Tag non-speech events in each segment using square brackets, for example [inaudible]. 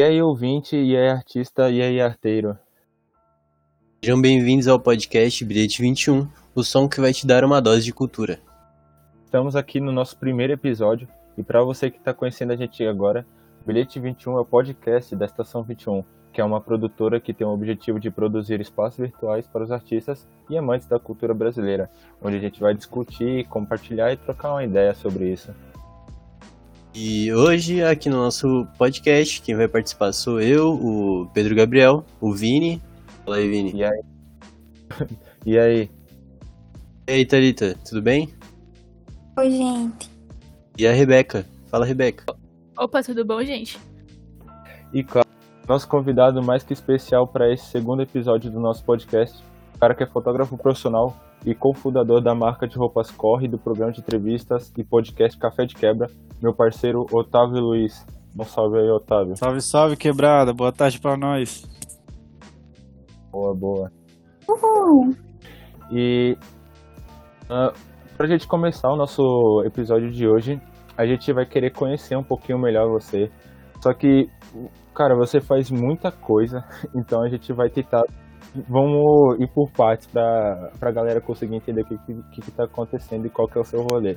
E aí, ouvinte, e aí, artista, e aí, arteiro. Sejam bem-vindos ao podcast Bilhete 21, o som que vai te dar uma dose de cultura. Estamos aqui no nosso primeiro episódio, e para você que está conhecendo a gente agora, Bilhete 21 é o podcast da Estação 21, que é uma produtora que tem o objetivo de produzir espaços virtuais para os artistas e amantes da cultura brasileira, onde a gente vai discutir, compartilhar e trocar uma ideia sobre isso. E hoje, aqui no nosso podcast, quem vai participar sou eu, o Pedro Gabriel, o Vini. Fala aí, Vini. E aí? e aí? E aí, Thalita, tudo bem? Oi, gente. E a Rebeca? Fala, Rebeca. Opa, tudo bom, gente? E claro, nosso convidado mais que especial para esse segundo episódio do nosso podcast, o cara que é fotógrafo profissional e cofundador da marca de roupas Corre, do programa de entrevistas e podcast Café de Quebra, meu parceiro Otávio Luiz. Um salve aí, Otávio. Salve, salve, quebrada. Boa tarde para nós. Boa, boa. Uhul. E uh, pra gente começar o nosso episódio de hoje, a gente vai querer conhecer um pouquinho melhor você. Só que, cara, você faz muita coisa, [laughs] então a gente vai tentar. Vamos ir por partes pra, pra galera conseguir entender o que, que, que tá acontecendo e qual que é o seu rolê.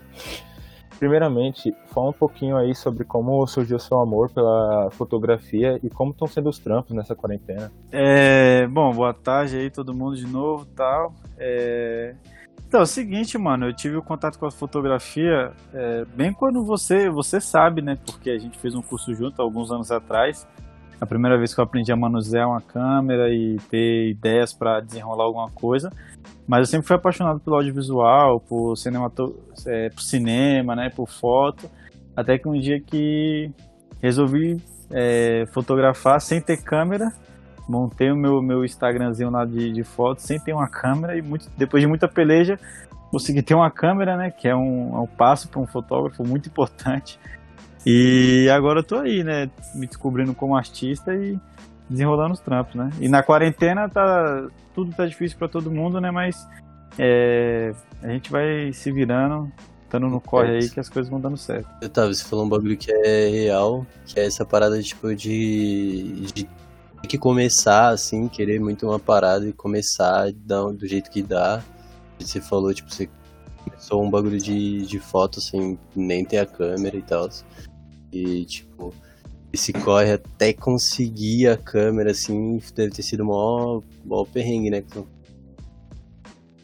Primeiramente, fala um pouquinho aí sobre como surgiu o seu amor pela fotografia e como estão sendo os trampos nessa quarentena. É, bom, boa tarde aí todo mundo de novo, tal. É... Então, é o seguinte, mano, eu tive o contato com a fotografia é, bem quando você, você sabe, né? Porque a gente fez um curso junto alguns anos atrás. A primeira vez que eu aprendi a manusear uma câmera e ter ideias para desenrolar alguma coisa. Mas eu sempre fui apaixonado pelo audiovisual, por, cinemato... É, por cinema, né? Por foto. Até que um dia que resolvi é, fotografar sem ter câmera montei o meu, meu Instagramzinho lá de, de fotos sem ter uma câmera e muito, depois de muita peleja consegui ter uma câmera, né? Que é um, é um passo para um fotógrafo muito importante. E agora eu tô aí, né? Me descobrindo como artista e desenrolando os trampos, né? E na quarentena tá tudo tá difícil para todo mundo, né? Mas é, a gente vai se virando, estando no corre aí que as coisas vão dando certo. Otávio, você falou um bagulho que é real, que é essa parada tipo de, de que começar assim, querer muito uma parada e começar do, do jeito que dá. Você falou, tipo, você começou um bagulho de, de foto sem nem ter a câmera e tal. E, tipo, esse corre até conseguir a câmera, assim, deve ter sido o maior, maior perrengue, né?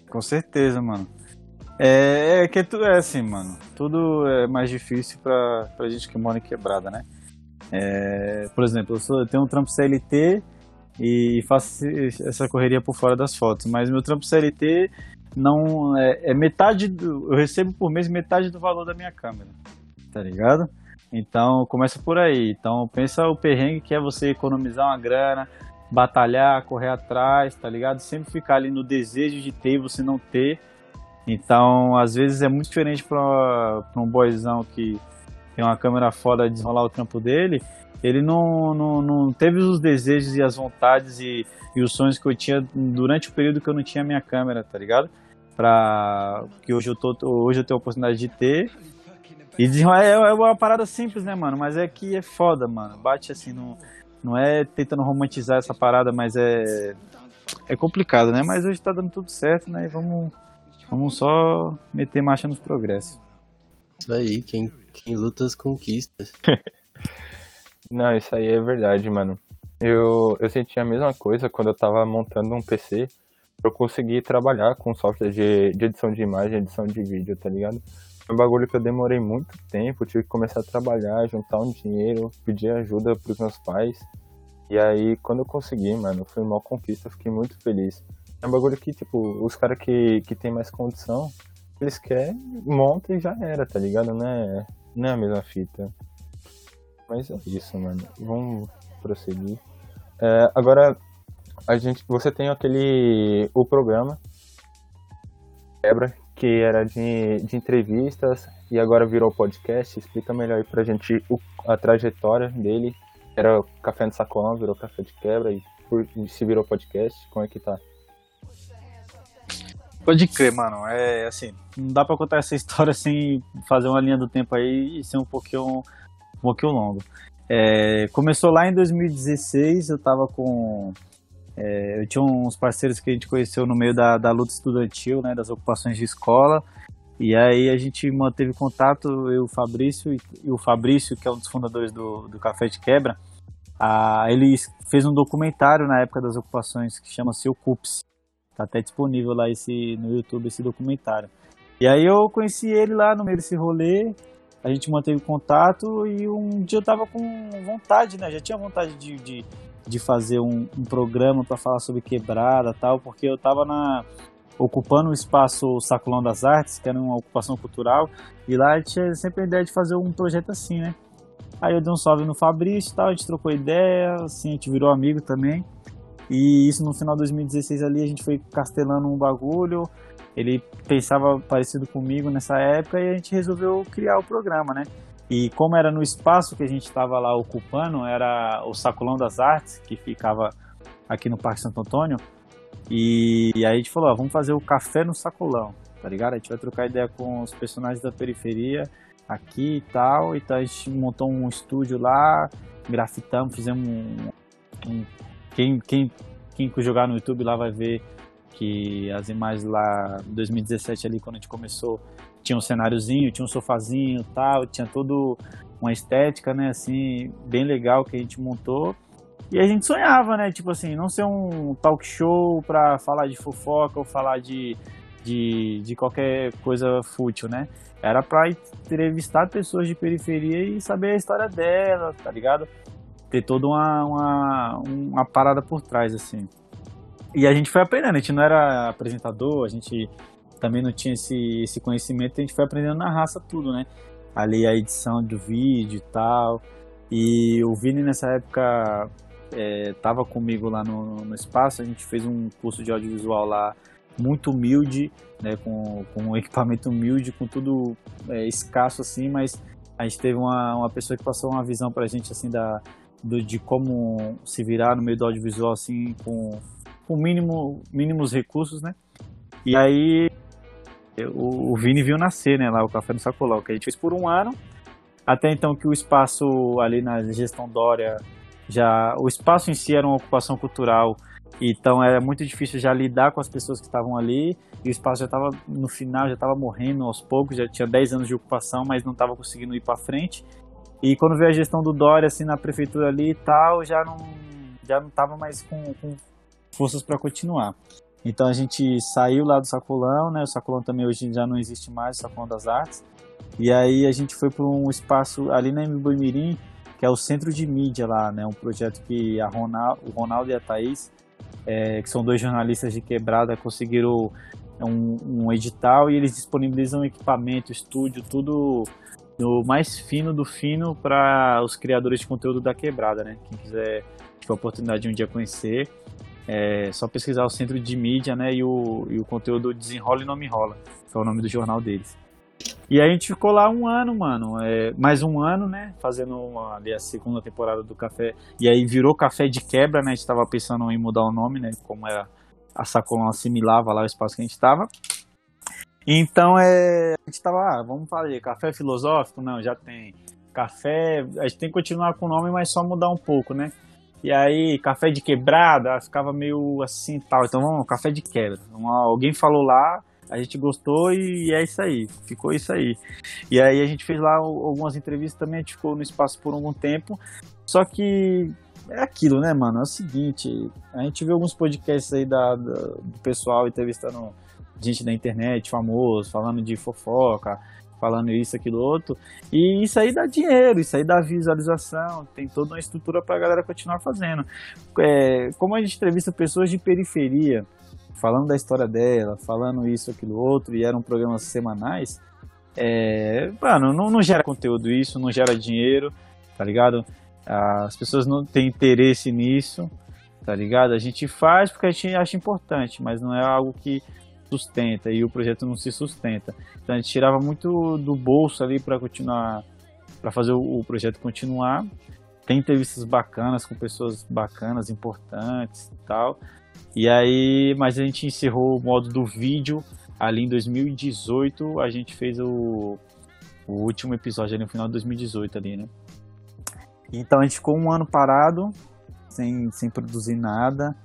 Com certeza, mano. É, é que tudo é assim, mano. Tudo é mais difícil pra, pra gente que mora em quebrada, né? É, por exemplo, eu, sou, eu, tenho um trampo CLT e faço essa correria por fora das fotos, mas meu trampo CLT não é, é metade do, eu recebo por mês metade do valor da minha câmera, tá ligado? Então começa por aí. Então pensa o perrengue que é você economizar uma grana, batalhar, correr atrás, tá ligado? Sempre ficar ali no desejo de ter e você não ter. Então, às vezes é muito diferente para um boyzão que tem uma câmera foda de desenrolar o trampo dele, ele não, não, não teve os desejos e as vontades e, e os sonhos que eu tinha durante o período que eu não tinha minha câmera, tá ligado? Pra, que hoje eu, tô, hoje eu tenho a oportunidade de ter. E desenrolar é, é uma parada simples, né, mano? Mas é que é foda, mano. Bate assim, não, não é tentando romantizar essa parada, mas é. É complicado, né? Mas hoje tá dando tudo certo, né? E vamos, vamos só meter marcha nos progressos. Isso aí, quem, quem luta as conquistas. [laughs] Não, isso aí é verdade, mano. Eu, eu senti a mesma coisa quando eu tava montando um PC. Eu consegui trabalhar com software de, de edição de imagem, edição de vídeo, tá ligado? Um bagulho que eu demorei muito tempo, tive que começar a trabalhar, juntar um dinheiro, pedir ajuda pros meus pais. E aí, quando eu consegui, mano, foi uma conquista, fiquei muito feliz. É um bagulho que, tipo, os caras que, que tem mais condição, eles querem, monta e já era, tá ligado? Não é, não é a mesma fita. Mas é isso, mano. Vamos prosseguir. É, agora, a gente, você tem aquele. o programa Quebra, que era de, de entrevistas e agora virou podcast. Explica melhor aí pra gente o, a trajetória dele. Era Café no Sacolão, virou Café de Quebra e, por, e se virou podcast. Como é que tá? Pode crer, mano. É assim, não dá pra contar essa história sem fazer uma linha do tempo aí e ser um pouquinho, um pouquinho longo. É, começou lá em 2016, eu tava com. É, eu tinha uns parceiros que a gente conheceu no meio da, da luta estudantil, né, das ocupações de escola. E aí a gente manteve contato, eu, o Fabrício, e, o Fabrício, que é um dos fundadores do, do Café de Quebra, ah, ele fez um documentário na época das ocupações que chama-se Ocupe-se. Tá até disponível lá esse, no YouTube esse documentário. E aí eu conheci ele lá no meio desse rolê, a gente manteve contato e um dia eu tava com vontade, né? Já tinha vontade de, de, de fazer um, um programa para falar sobre quebrada tal, porque eu tava na ocupando o espaço Sacolão das Artes, que era uma ocupação cultural, e lá tinha sempre a ideia de fazer um projeto assim, né? Aí eu dei um salve no Fabrício e tal, a gente trocou ideia, assim, a gente virou amigo também. E isso no final de 2016 ali, a gente foi castelando um bagulho, ele pensava parecido comigo nessa época e a gente resolveu criar o programa, né? E como era no espaço que a gente estava lá ocupando, era o Sacolão das Artes, que ficava aqui no Parque Santo Antônio, e, aí a gente falou, vamos fazer o café no sacolão, tá ligado? A gente vai trocar ideia com os personagens da periferia aqui e tal. Então a gente montou um estúdio lá, grafitamos, fizemos um. um quem, quem, quem jogar no YouTube lá vai ver que as imagens lá em 2017 ali, quando a gente começou, tinha um cenáriozinho, tinha um sofazinho tal, tinha todo uma estética, né, assim, bem legal que a gente montou. E a gente sonhava, né? Tipo assim, não ser um talk show pra falar de fofoca ou falar de, de, de qualquer coisa fútil, né? Era pra entrevistar pessoas de periferia e saber a história dela, tá ligado? Ter toda uma, uma, uma parada por trás, assim. E a gente foi aprendendo, a gente não era apresentador, a gente também não tinha esse, esse conhecimento, a gente foi aprendendo na raça tudo, né? Ali a edição do vídeo e tal. E o Vini nessa época estava é, comigo lá no, no espaço, a gente fez um curso de audiovisual lá muito humilde, né, com, com um equipamento humilde, com tudo é, escasso assim, mas a gente teve uma, uma pessoa que passou uma visão para a gente assim da do, de como se virar no meio do audiovisual assim com, com mínimo mínimos recursos, né? E aí o, o Vini viu nascer, né, lá o Café no Sacolão, que a gente fez por um ano, até então que o espaço ali na gestão Dória já o espaço em si era uma ocupação cultural, então era muito difícil já lidar com as pessoas que estavam ali, e o espaço já estava no final, já estava morrendo aos poucos, já tinha 10 anos de ocupação, mas não estava conseguindo ir para frente. E quando veio a gestão do Dória assim na prefeitura ali e tal, já não já não estava mais com, com forças para continuar. Então a gente saiu lá do Sacolão, né? O Sacolão também hoje já não existe mais, o Sacolão das Artes. E aí a gente foi para um espaço ali na Mirim que é o Centro de Mídia lá, né? Um projeto que a Ronaldo, o Ronaldo e a Thaís, é, que são dois jornalistas de quebrada, conseguiram um, um edital e eles disponibilizam equipamento, estúdio, tudo no mais fino do fino para os criadores de conteúdo da quebrada, né? Quem quiser tiver a oportunidade de um dia conhecer, é só pesquisar o Centro de Mídia, né? E o, e o conteúdo Desenrola e Não Me Rola, que é o nome do jornal deles. E a gente ficou lá um ano, mano. É, mais um ano, né? Fazendo uma, ali a segunda temporada do Café. E aí virou Café de Quebra, né? A gente tava pensando em mudar o nome, né? Como era a Sacolão assimilava lá o espaço que a gente tava. Então é, a gente tava, ah, vamos fazer café filosófico? Não, já tem. Café, a gente tem que continuar com o nome, mas só mudar um pouco, né? E aí, café de quebrada, ficava meio assim tal. Então vamos, café de quebra. alguém falou lá, a gente gostou e é isso aí, ficou isso aí. E aí a gente fez lá algumas entrevistas também, a gente ficou no espaço por algum tempo. Só que é aquilo, né, mano? É o seguinte, a gente vê alguns podcasts aí da, da, do pessoal entrevistando gente da internet, famoso, falando de fofoca, falando isso, aquilo, outro. E isso aí dá dinheiro, isso aí dá visualização, tem toda uma estrutura pra galera continuar fazendo. É, como a gente entrevista pessoas de periferia, falando da história dela, falando isso, aquilo, outro, e eram programas semanais, é, mano, não, não gera conteúdo isso, não gera dinheiro, tá ligado? As pessoas não têm interesse nisso, tá ligado? A gente faz porque a gente acha importante, mas não é algo que sustenta e o projeto não se sustenta. Então a gente tirava muito do bolso ali para continuar, para fazer o, o projeto continuar. Tem entrevistas bacanas com pessoas bacanas, importantes e tal. E aí, mas a gente encerrou o modo do vídeo ali em 2018. A gente fez o, o último episódio ali no final de 2018 ali, né? Então a gente ficou um ano parado, sem, sem produzir nada,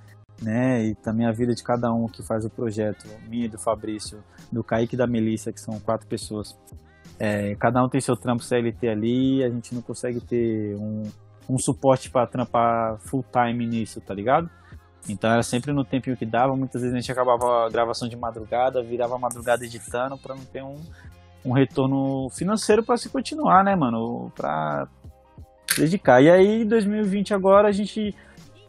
né? E também a vida de cada um que faz o projeto, minha do Fabrício, do Kaique e da Melissa, que são quatro pessoas. É, cada um tem seu trampo CLT ali, a gente não consegue ter um, um suporte para trampar full time nisso, tá ligado? Então era sempre no tempinho que dava, muitas vezes a gente acabava a gravação de madrugada, virava madrugada editando para não ter um, um retorno financeiro para se continuar, né, mano? Pra dedicar. E aí, em 2020 agora, a gente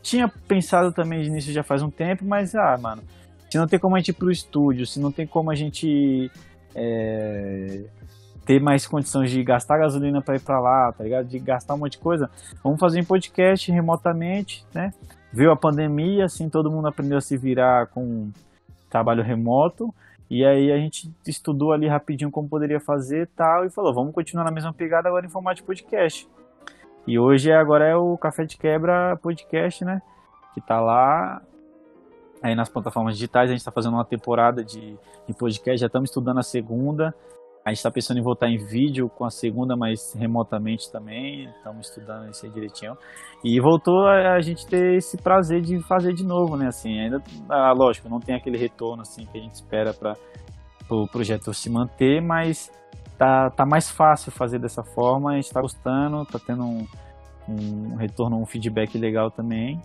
tinha pensado também nisso já faz um tempo, mas, ah, mano, se não tem como a gente ir pro estúdio, se não tem como a gente é, ter mais condições de gastar gasolina para ir para lá, tá ligado? De gastar um monte de coisa, vamos fazer um podcast remotamente, né? Veio a pandemia, assim, todo mundo aprendeu a se virar com trabalho remoto. E aí a gente estudou ali rapidinho como poderia fazer tal e falou, vamos continuar na mesma pegada agora em formato de podcast. E hoje agora é o Café de Quebra podcast, né? Que tá lá aí nas plataformas digitais. A gente está fazendo uma temporada de, de podcast, já estamos estudando a segunda. A gente está pensando em voltar em vídeo com a segunda, mas remotamente também. Estamos estudando isso aí direitinho. E voltou a, a, gente ter esse prazer de fazer de novo, né? Assim, ainda, ah, lógico, não tem aquele retorno assim que a gente espera para o pro projeto se manter, mas tá, tá mais fácil fazer dessa forma. A gente está gostando, tá tendo um, um retorno, um feedback legal também.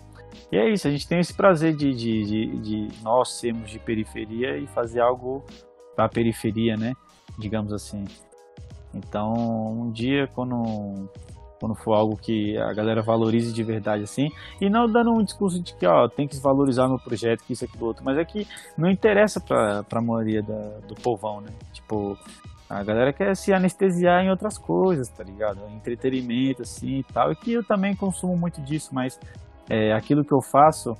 E é isso, a gente tem esse prazer de, de, de, de nós sermos de periferia e fazer algo para a periferia, né? digamos assim. Então, um dia quando quando for algo que a galera valorize de verdade assim, e não dando um discurso de que ó, tem que valorizar meu projeto, que isso aqui do outro, mas é que não interessa para a maioria da, do povão, né? Tipo, a galera quer se anestesiar em outras coisas, tá ligado? Entretenimento assim e tal, e que eu também consumo muito disso, mas é, aquilo que eu faço,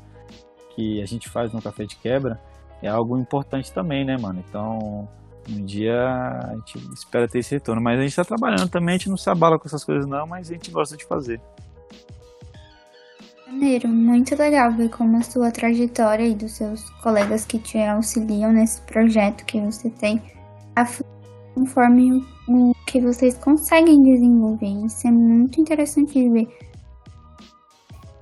que a gente faz no Café de Quebra, é algo importante também, né, mano? Então, um dia a gente espera ter esse retorno. Mas a gente está trabalhando também, a gente não se abala com essas coisas não, mas a gente gosta de fazer. Maneiro, muito legal ver como a sua trajetória e dos seus colegas que te auxiliam nesse projeto que você tem conforme o que vocês conseguem desenvolver. Isso é muito interessante de ver.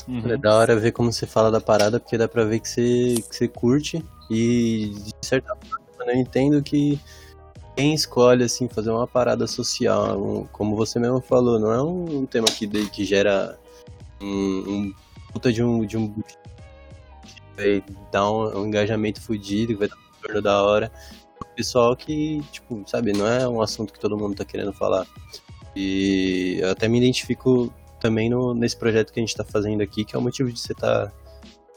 Uhum. É da hora ver como você fala da parada, porque dá pra ver que você, que você curte e de certa forma eu entendo que quem escolhe assim fazer uma parada social, um, como você mesmo falou, não é um, um tema que, que gera um, um puta de um, de um vai dar um, um engajamento fodido, que vai dar um torno da hora. Pessoal que, tipo, sabe, não é um assunto que todo mundo tá querendo falar. E eu até me identifico também no, nesse projeto que a gente tá fazendo aqui, que é o motivo de você estar tá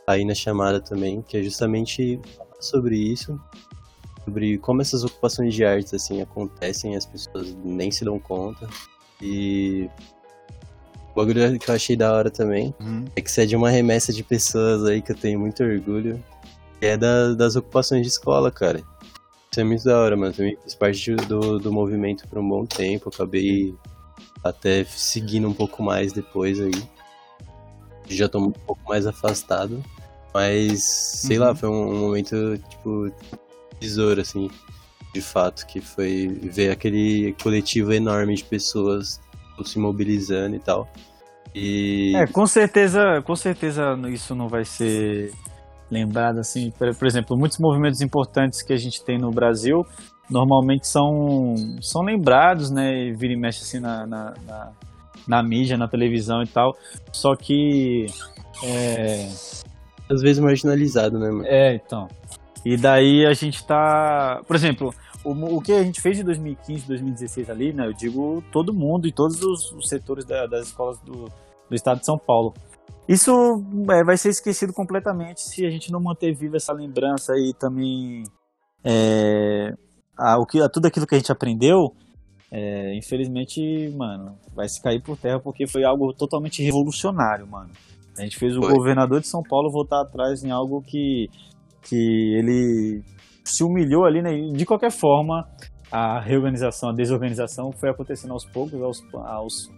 aí na chamada também, que é justamente sobre isso sobre como essas ocupações de artes assim acontecem as pessoas nem se dão conta. E o bagulho que eu achei da hora também uhum. é que você é de uma remessa de pessoas aí que eu tenho muito orgulho, que é da, das ocupações de escola, cara. Isso é muito da hora, mas eu fiz parte do, do movimento por um bom tempo, acabei até seguindo um pouco mais depois aí. Já tô um pouco mais afastado. Mas, sei uhum. lá, foi um, um momento, tipo, tesouro, assim, de fato, que foi ver aquele coletivo enorme de pessoas se mobilizando e tal. E... É, com certeza, com certeza isso não vai ser lembrado assim, por, por, exemplo, muitos movimentos importantes que a gente tem no Brasil normalmente são, são lembrados, né, e vira e mexe assim na, na, na, na mídia, na televisão e tal, só que é... às vezes marginalizado, né, mano? É, então, e daí a gente tá. Por exemplo, o, o que a gente fez em 2015, 2016 ali, né? Eu digo todo mundo e todos os, os setores da, das escolas do, do estado de São Paulo. Isso é, vai ser esquecido completamente se a gente não manter viva essa lembrança e também é, a, o que, a, tudo aquilo que a gente aprendeu. É, infelizmente, mano, vai se cair por terra porque foi algo totalmente revolucionário, mano. A gente fez o foi. governador de São Paulo voltar atrás em algo que que ele se humilhou ali, né? De qualquer forma, a reorganização, a desorganização foi acontecendo aos poucos, aos, aos,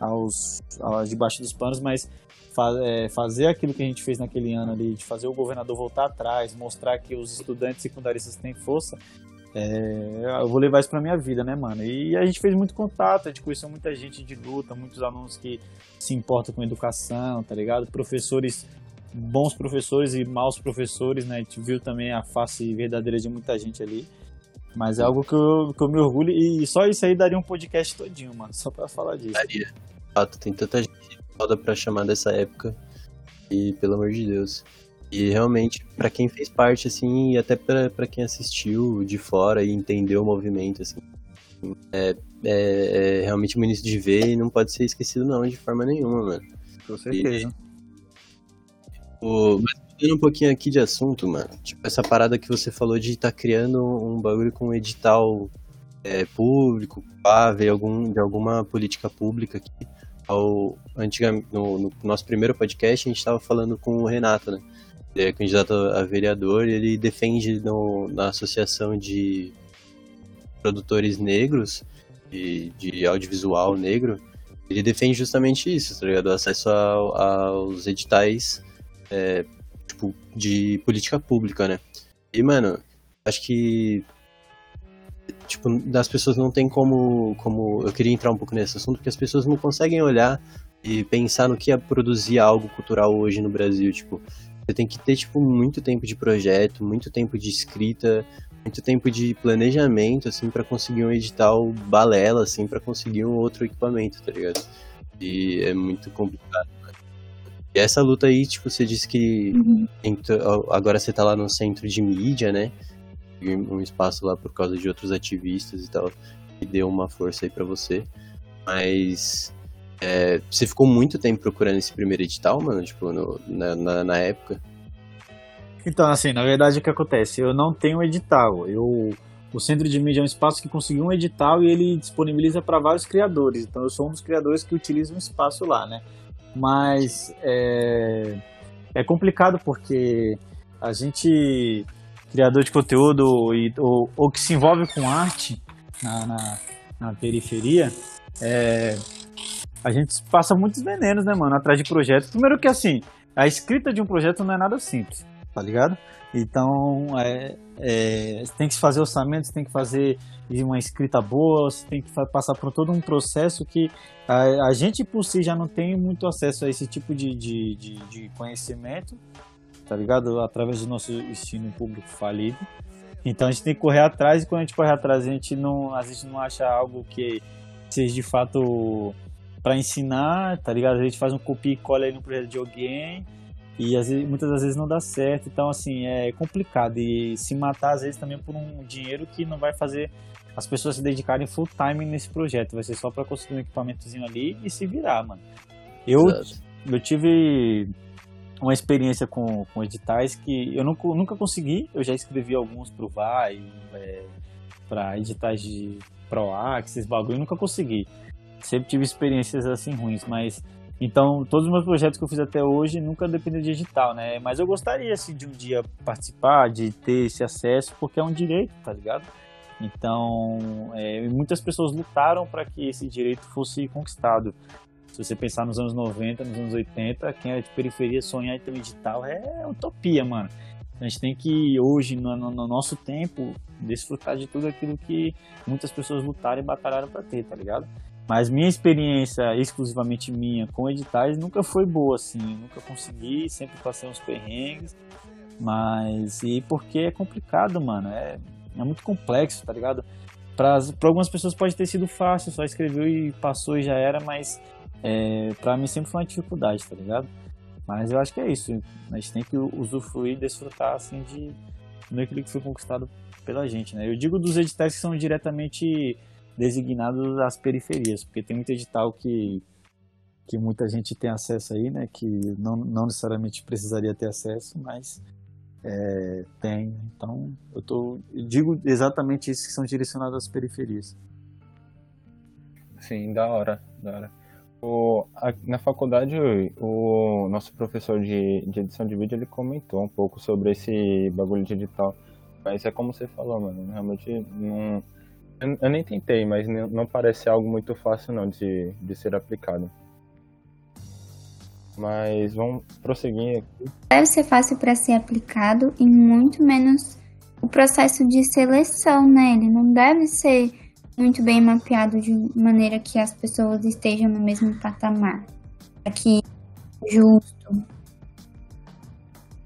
aos, aos debaixo dos panos, mas fa é, fazer aquilo que a gente fez naquele ano ali, de fazer o governador voltar atrás, mostrar que os estudantes secundaristas têm força, é, eu vou levar isso pra minha vida, né, mano? E a gente fez muito contato, a gente conheceu muita gente de luta, muitos alunos que se importam com educação, tá ligado? Professores, bons professores e maus professores, né? A gente viu também a face verdadeira de muita gente ali. Mas é algo que eu, que eu me orgulho e só isso aí daria um podcast todinho, mano, só pra falar disso. Daria. Fato, tem tanta gente foda pra chamar dessa época. E pelo amor de Deus. E realmente, pra quem fez parte, assim, e até pra, pra quem assistiu de fora e entendeu o movimento, assim, é, é, é realmente bonito de ver e não pode ser esquecido, não, de forma nenhuma, mano. Com certeza. O, mas mudando um pouquinho aqui de assunto, mano. Tipo, essa parada que você falou de estar tá criando um bagulho com um edital é, público, pá, ver algum, de alguma política pública aqui. Ao, antiga, no, no nosso primeiro podcast, a gente estava falando com o Renato, né? Ele é candidato a vereador e ele defende no, na associação de produtores negros, de, de audiovisual negro, ele defende justamente isso, tá ligado? O acesso ao, aos editais é, tipo, de política pública, né? E, mano, acho que tipo, das pessoas não tem como, como. Eu queria entrar um pouco nesse assunto, porque as pessoas não conseguem olhar e pensar no que é produzir algo cultural hoje no Brasil. Tipo, você tem que ter, tipo, muito tempo de projeto, muito tempo de escrita, muito tempo de planejamento, assim, para conseguir um edital balela, assim, para conseguir um outro equipamento, tá ligado? E é muito complicado. E essa luta aí, tipo, você disse que uhum. agora você tá lá no centro de mídia, né? Um espaço lá por causa de outros ativistas e tal, que deu uma força aí para você. Mas é, você ficou muito tempo procurando esse primeiro edital, mano? Tipo, no, na, na, na, época? Então, assim, na verdade o que acontece? Eu não tenho edital. Eu, o Centro de Mídia é um espaço que conseguiu um edital e ele disponibiliza para vários criadores. Então eu sou um dos criadores que utiliza um espaço lá, né? Mas é, é complicado porque a gente, criador de conteúdo e, ou, ou que se envolve com arte na, na, na periferia, é, a gente passa muitos venenos, né, mano, atrás de projetos. Primeiro que assim, a escrita de um projeto não é nada simples, tá ligado? Então, é, é, tem que fazer orçamento, tem que fazer uma escrita boa, você tem que passar por todo um processo que a, a gente por si já não tem muito acesso a esse tipo de, de, de, de conhecimento, tá ligado? Através do nosso ensino público falido. Então a gente tem que correr atrás e quando a gente corre atrás a gente não, a gente não acha algo que seja de fato para ensinar, tá ligado? A gente faz um copia e cola aí no projeto de alguém e às vezes, muitas das vezes não dá certo. Então, assim, é complicado. E se matar, às vezes, também por um dinheiro que não vai fazer as pessoas se dedicarem full time nesse projeto. Vai ser só para construir um equipamentozinho ali e se virar, mano. Eu, eu tive uma experiência com, com editais que eu nunca, nunca consegui. Eu já escrevi alguns pro VAI, é, para editais de ProAx, esses bagulho, nunca consegui sempre tive experiências assim ruins, mas então todos os meus projetos que eu fiz até hoje nunca dependeram de digital, né? Mas eu gostaria assim de um dia participar, de ter esse acesso, porque é um direito, tá ligado? Então, é, muitas pessoas lutaram para que esse direito fosse conquistado. Se você pensar nos anos 90, nos anos 80, quem é de periferia sonhar em ter um digital é utopia, mano. A gente tem que, hoje, no, no, nosso tempo, desfrutar de tudo aquilo que muitas pessoas lutaram e batalharam para ter, tá ligado? Mas minha experiência exclusivamente minha com editais nunca foi boa, assim. Nunca consegui, sempre passei uns perrengues. Mas. E porque é complicado, mano. É, é muito complexo, tá ligado? Para algumas pessoas pode ter sido fácil, só escreveu e passou e já era, mas é, para mim sempre foi uma dificuldade, tá ligado? Mas eu acho que é isso. A gente tem que usufruir desfrutar, assim, de aquilo que foi conquistado pela gente, né? Eu digo dos editais que são diretamente designados às periferias, porque tem muito edital que, que muita gente tem acesso aí, né? Que não, não necessariamente precisaria ter acesso, mas é, tem. Então, eu, tô, eu digo exatamente isso que são direcionados às periferias. Sim, da hora, da hora. O, a, na faculdade, o, nosso professor de, de, edição de vídeo, ele comentou um pouco sobre esse bagulho de edital. Mas é como você falou, mano, realmente não eu, nem tentei, mas não parece algo muito fácil não de, de ser aplicado. Mas vamos prosseguir aqui. Deve ser fácil para ser aplicado e muito menos o processo de seleção, né? Ele não deve ser muito bem mapeado de maneira que as pessoas estejam no mesmo patamar. Aqui, justo.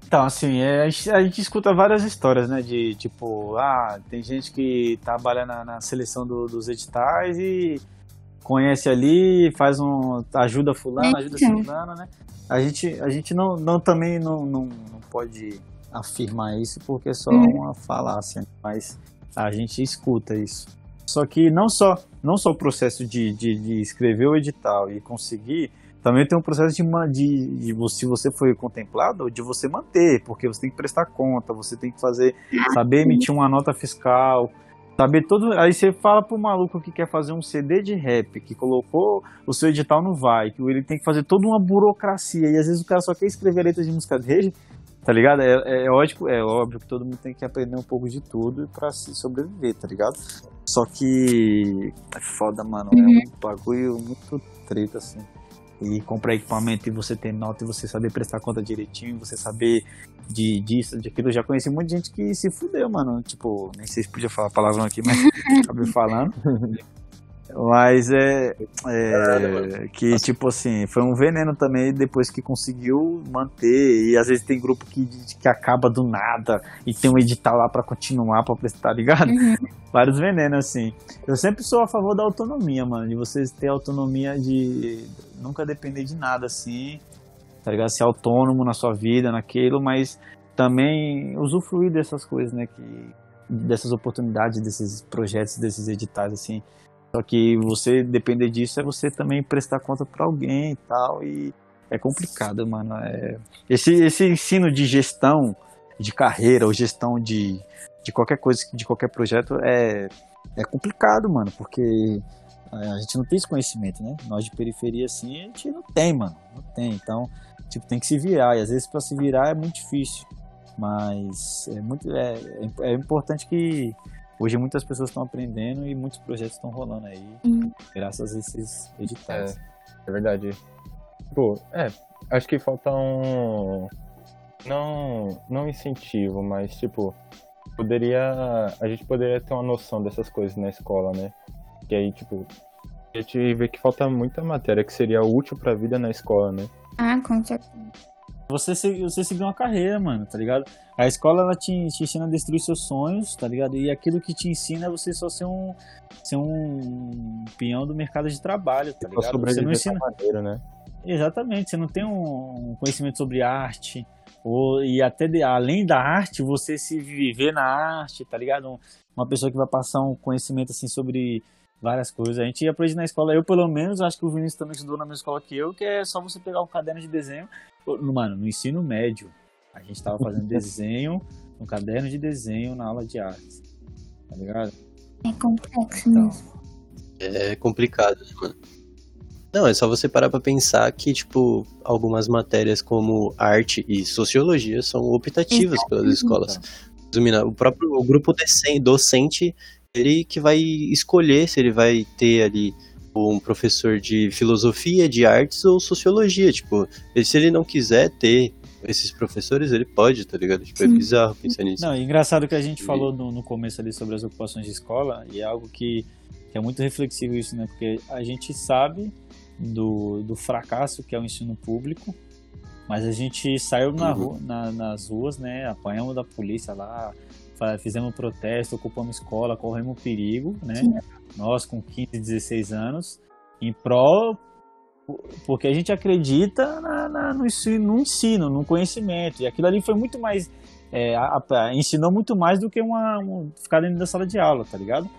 Então, assim, é, a, gente, a gente escuta várias histórias, né? De tipo, ah, tem gente que trabalha na, na seleção do- dos editais e conhece ali, faz um. ajuda fulano, ajuda Então. fulano, né? A gente, a gente não, não também não, não, não pode afirmar isso porque é só Hum. uma falácia, mas a gente escuta isso. Só que não só, não só o processo de, de, de escrever o edital e conseguir, também tem um processo de, de, de você- se você foi contemplado, de você manter, porque você tem que prestar conta, você tem que fazer, saber emitir uma nota fiscal, saber todo. Aí você fala pro maluco que quer fazer um CD de rap, que colocou o seu edital no vai, que ele tem que fazer toda uma burocracia, e às vezes o cara só quer escrever a letra de música dele, tá ligado? É, é, óbvio, é óbvio que todo mundo tem que aprender um pouco de tudo pra se sobreviver, tá ligado? Só que é foda, mano. É um bagulho muito treta, assim. E comprar equipamento e você ter nota e você saber prestar conta direitinho, você saber de disso, de aquilo. Eu já conheci muita gente que se fudeu, mano. Tipo, nem sei se podia falar palavrão aqui, mas [laughs] acabei falando. Mas é, é que, tipo assim, foi um veneno também depois que conseguiu manter. E às vezes tem grupo que, que acaba do nada e tem um edital lá pra continuar, pra prestar, tá ligado? Uhum. [laughs] vários venenos, assim. Eu sempre sou a favor da autonomia, mano. De vocês ter autonomia de nunca depender de nada, assim. Tá ligado? Ser autônomo na sua vida, naquilo, mas também usufruir dessas coisas, né? Que, dessas oportunidades, desses projetos, desses editais, assim. Só que você depender disso é você também prestar conta pra alguém e tal. E é complicado, mano. É... Esse, esse ensino de gestão de carreira ou gestão de, de qualquer coisa, de qualquer projeto é, é complicado, mano, porque é, a gente não tem esse conhecimento, né? Nós de periferia, assim, a gente não tem, mano. Não tem. Então, tipo, tem que se virar. E às vezes pra se virar é muito difícil. Mas é muito. É, é, é importante que hoje muitas pessoas estão aprendendo e muitos projetos estão rolando aí, Sim. graças a esses editais. É verdade. Pô, é, acho que falta um. Não, não incentivo, mas tipo, poderia. A gente poderia ter uma noção dessas coisas na escola, né? Que aí, tipo, a gente vê que falta muita matéria que seria útil pra vida na escola, né? Ah, com certeza. Você, se- você seguir uma carreira, mano, tá ligado? A escola, ela te, te ensina a destruir seus sonhos, tá ligado? E aquilo que te ensina é você só ser um, ser um peão do mercado de trabalho, tá ligado? Você não ensina... maneira, né? Exatamente, você não tem um conhecimento sobre arte, ou, e até de- além da arte, você se viver na arte, tá ligado? Um- Uma pessoa que vai passar um conhecimento, assim, sobre várias coisas. A gente aprende na escola, eu pelo menos, acho que o Vinícius também estudou na mesma escola que eu, que é só você pegar um caderno de desenho. No- Mano, no ensino médio, a gente tava fazendo desenho, um caderno de desenho na aula de artes, tá ligado? É complexo Então, mesmo. É complicado, né, mano? Não, é só você parar pra pensar que, tipo, algumas matérias como arte e sociologia são optativas pelas escolas. O próprio o grupo docente, ele que vai escolher se ele vai ter ali um professor de filosofia, de artes ou sociologia, tipo, e se ele não quiser ter esses professores, ele pode, tá ligado? Tipo, é bizarro pensar nisso. Não, é engraçado que a gente E- falou no, no começo ali sobre as ocupações de escola, e é algo que, que é muito reflexivo isso, né? Porque a gente sabe do, do fracasso que é o ensino público, mas a gente saiu na Uhum. rua, na- nas ruas, né? Apanhamos da polícia lá, fizemos protesto, ocupamos escola, corremos perigo, né? Sim. Nós com 15, 16 anos, em prol porque a gente acredita na- na- no, ensino, no ensino, no conhecimento. E aquilo ali foi muito mais. é, a- a- ensinou muito mais do que uma, um- ficar dentro da sala de aula, tá ligado?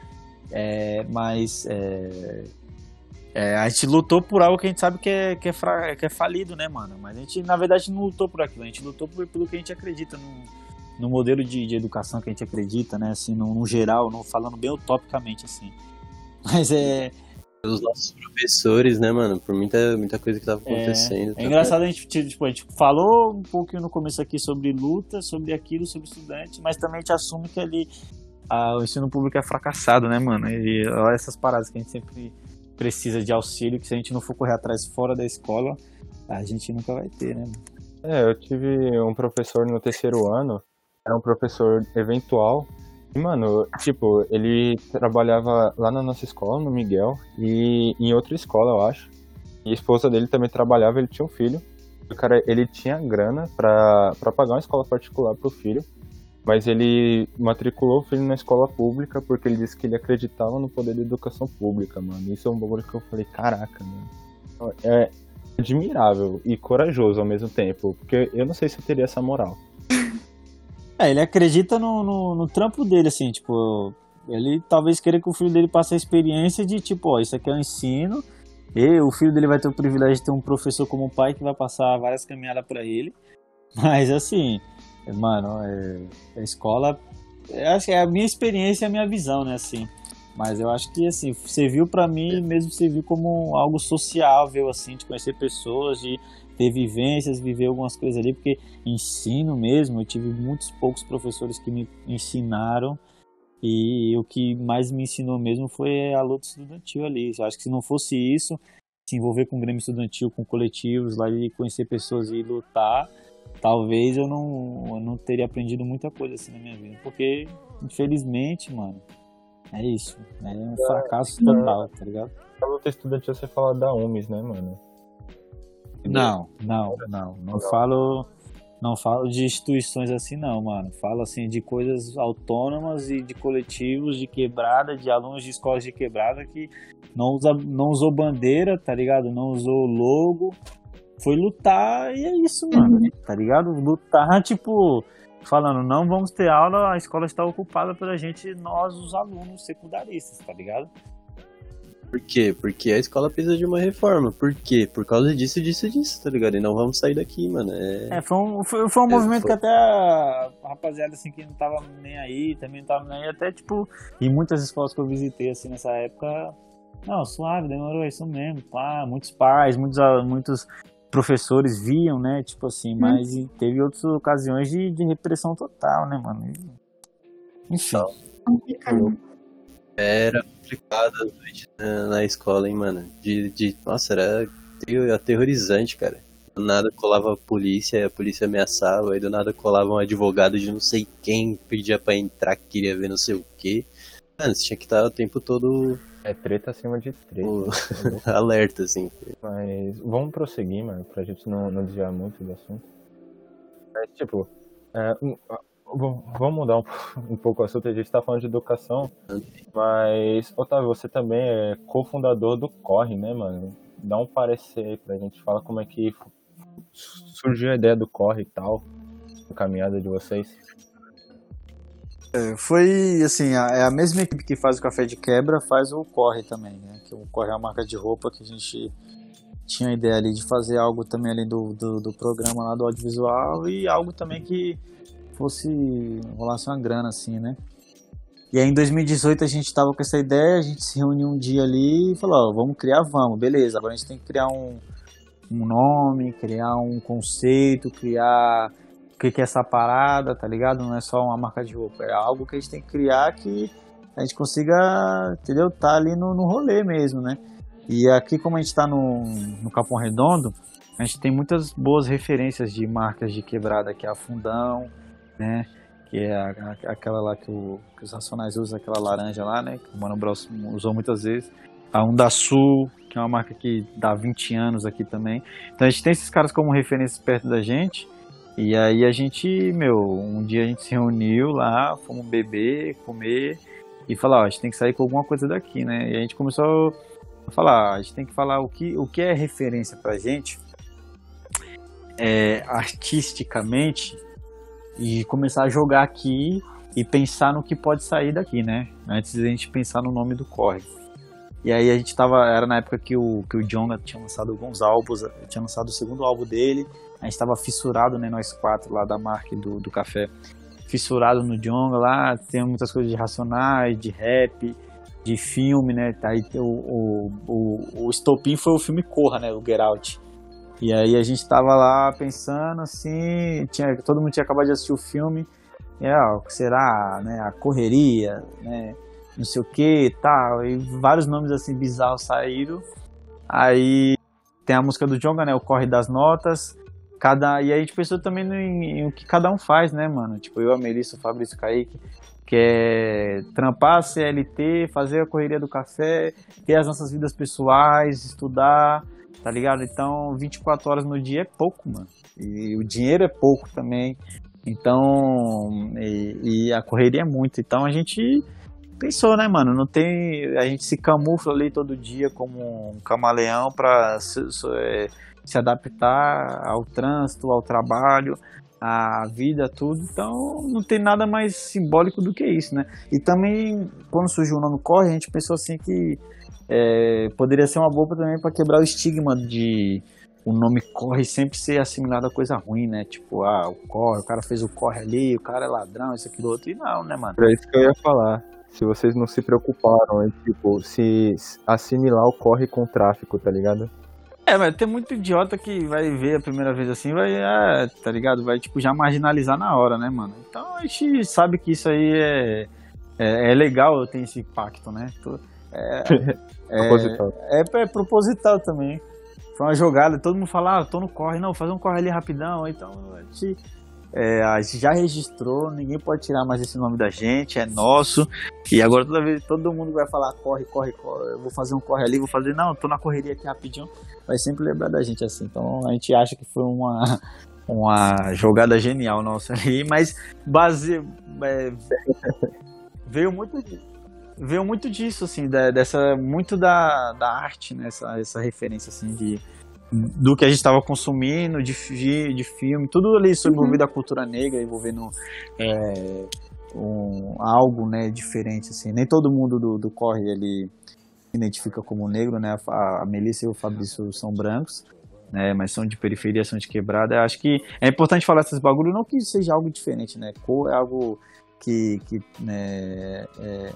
É, mas é, é, a gente lutou por algo que a gente sabe que é, que, é fra- que é falido, né, mano? Mas a gente, na verdade, não lutou por aquilo, a gente lutou por, pelo que a gente acredita, no, no modelo de, de educação que a gente acredita, né? Assim, no, no geral, no, falando bem utopicamente, assim. Mas é, Os nossos professores, né, mano? Por muita, muita coisa que tava É, acontecendo. É engraçado a gente, tipo, a gente falou um pouquinho no começo aqui sobre luta, sobre aquilo, sobre estudante, mas também a gente assume que ali ah, o ensino público é fracassado, né, mano? E olha essas paradas que a gente sempre precisa de auxílio, que se a gente não for correr atrás fora da escola, a gente nunca vai ter, né? mano? É, eu tive um professor no terceiro ano era um professor eventual. Mano, tipo, ele trabalhava lá na nossa escola, no Miguel, e em outra escola, eu acho. E a esposa dele também trabalhava, ele tinha um filho. O cara, ele tinha grana pra, pra pagar uma escola particular pro filho. Mas ele matriculou o filho na escola pública porque ele disse que ele acreditava no poder da educação pública, mano. Isso é um bagulho que eu falei, caraca, mano. É admirável e corajoso ao mesmo tempo. Porque eu não sei se eu teria essa moral. É, ele acredita no, no, no trampo dele, assim, tipo, ele talvez queira que o filho dele passe a experiência de, tipo, ó, isso aqui é um ensino, e o filho dele vai ter o privilégio de ter um professor como pai que vai passar várias caminhadas para ele, [laughs] mas, assim, mano, é, a escola, é, acho que é a minha experiência e a minha visão, né, assim, mas eu acho que, assim, serviu para mim mesmo serviu como algo sociável, assim, de conhecer pessoas, de ter vivências, viver algumas coisas ali, porque ensino mesmo, eu tive muitos poucos professores que me ensinaram e o que mais me ensinou mesmo foi a luta estudantil ali. Eu acho que se não fosse isso, se envolver com o Grêmio Estudantil, com coletivos lá e conhecer pessoas e lutar, talvez eu não, eu não teria aprendido muita coisa assim na minha vida, porque infelizmente, mano, é isso, é um fracasso total, tá ligado? A luta estudantil você fala da UMES, né, mano? Não, não, não. Não falo, não falo de instituições assim, não, mano. Falo assim de coisas autônomas e de coletivos de quebrada, de alunos de escolas de quebrada que não, usa, não usou bandeira, tá ligado? Não usou logo. Foi lutar e é isso, mano. Uhum. Tá ligado? Lutar, [laughs] tipo, falando, não vamos ter aula, a escola está ocupada pela gente, nós, os alunos secundaristas, tá ligado? Por quê? Porque a escola precisa de uma reforma. Por quê? Por causa disso, disso, disso, tá ligado? E não vamos sair daqui, mano. É, é foi um, foi, foi um é, movimento foi... que até a rapaziada, assim, que não tava nem aí, também não tava nem aí, até, tipo, em muitas escolas que eu visitei, assim, nessa época, não, suave, demorou, é isso mesmo, pá, muitos pais, muitos, muitos professores viam, né, tipo assim, hum. mas teve outras ocasiões de, de repressão total, né, mano? Enfim. Complicado. Era complicado noites na, na, escola, hein, mano. De, de, nossa, era aterrorizante, cara. Do nada colava a polícia, a polícia ameaçava, aí do nada colava um advogado de não sei quem, pedia pra entrar, queria ver não sei o que. Mano, você tinha que estar o tempo todo. É treta acima de treta. O... [laughs] Alerta, assim. Mas vamos prosseguir, mano, pra gente não, não desviar muito do assunto. Mas, tipo, é, vamos mudar um, [laughs] um, pouco o assunto. A gente está falando de educação, mas, Otávio, você também é cofundador do Corre, né, mano? Dá um parecer aí pra gente. Fala como é que surgiu a ideia do Corre e tal, a caminhada de vocês. É, foi, assim, a, é a mesma equipe que faz o Café de Quebra, faz o Corre também, né? Que o Corre é uma marca de roupa que a gente tinha a ideia ali de fazer algo também além do, do, do programa lá do audiovisual e algo também que fosse rolasse uma grana, assim, né? E aí em 2018 a gente tava com essa ideia, a gente se reuniu um dia ali e falou, ó, vamos criar, vamos, beleza, agora a gente tem que criar um, um nome, criar um conceito, criar o que, que é essa parada, tá ligado? Não é só uma marca de roupa, é algo que a gente tem que criar que a gente consiga, entendeu? Tá ali no, no rolê mesmo, né? E aqui, como a gente tá no, no Capão Redondo, a gente tem muitas boas referências de marcas de quebrada, que é a Fundão, né? Que é a, a, aquela lá que, o, que, os Racionais usam, aquela laranja lá, né? Que o Mano Brown usou muitas vezes. A Onda Sul, que é uma marca que dá 20 anos aqui também. Então a gente tem esses caras como referências perto da gente. E aí a gente, meu, um dia a gente se reuniu lá, fomos beber, comer e falar, ó, a gente tem que sair com alguma coisa daqui, né? E a gente começou a falar, a gente tem que falar o que, o que é referência pra gente é, artisticamente e começar a jogar aqui e pensar no que pode sair daqui, né? Antes de a gente pensar no nome do corre. E aí a gente tava, era na época que o, que o Jonga tinha lançado alguns álbuns, tinha lançado o segundo álbum dele, a gente tava fissurado, né, nós quatro lá da marca do, do café, fissurado no Jonga lá, tem muitas coisas de racionais, de rap, de filme, né, tá aí o, o, o, o estopim foi o filme Corra, né, o Get Out. E aí a gente tava lá pensando assim, tinha, todo mundo tinha acabado de assistir o filme, e, ó, o que será, né, a correria, né, não sei o que tal, e vários nomes assim bizarros saíram. Aí tem a música do Jonga, né, o Corre das Notas, cada e aí a gente pensou também no, em, em, o que cada um faz, né, mano? Tipo, eu, a Melissa, o Fabrício, o Kaique, que é trampar CLT, fazer a correria do café, ter as nossas vidas pessoais, estudar, tá ligado? Então, 24 horas no dia é pouco, mano. E o dinheiro é pouco também. Então, e, e a correria é muito. Então a gente pensou, né, mano? Não tem. A gente se camufla ali todo dia como um camaleão pra se, se, é, se adaptar ao trânsito, ao trabalho, à vida, tudo. Então não tem nada mais simbólico do que isso, né? E também, quando surgiu o nome Corre, a gente pensou assim que é, poderia ser uma boa também para quebrar o estigma de o nome corre sempre ser assimilado a coisa ruim, né? Tipo, ah, o corre, o cara fez o corre ali, o cara é ladrão, isso, aquilo, outro. E não, né, mano? É isso que eu ia falar. Se vocês não se preocuparam em, tipo, se assimilar o corre com o tráfico, tá ligado? É, mas tem muito idiota que vai ver a primeira vez assim, vai, é, tá ligado? Vai, tipo, já marginalizar na hora, né, mano? Então a gente sabe que isso aí é, é, é legal, tem esse impacto, né? É, é, proposital. É, é, é proposital também. Foi uma jogada, todo mundo fala, ah, tô no corre, não, fazer um corre ali rapidão. Então a gente, é, a gente já registrou, ninguém pode tirar mais esse nome da gente, é nosso. E agora toda vez todo mundo vai falar, corre, corre, corre, eu vou fazer um corre ali, vou fazer, não, tô na correria aqui rapidinho. Vai sempre lembrar da gente assim. Então a gente acha que foi uma, uma jogada genial nossa ali, mas base, é, veio muito veio muito disso, assim, da, dessa, muito da, da arte, né, essa, essa referência, assim, de, do que a gente estava consumindo, de, de filme, tudo ali sobre envolvido uhum. a cultura negra, envolvendo é, um, algo, né, diferente, assim, nem todo mundo do, do corre, ele se identifica como negro, né, a, a Melissa e o Fabrício são brancos, né, mas são de periferia, são de quebrada, eu acho que é importante falar esses bagulho, não que seja algo diferente, né, cor é algo que, que né, é,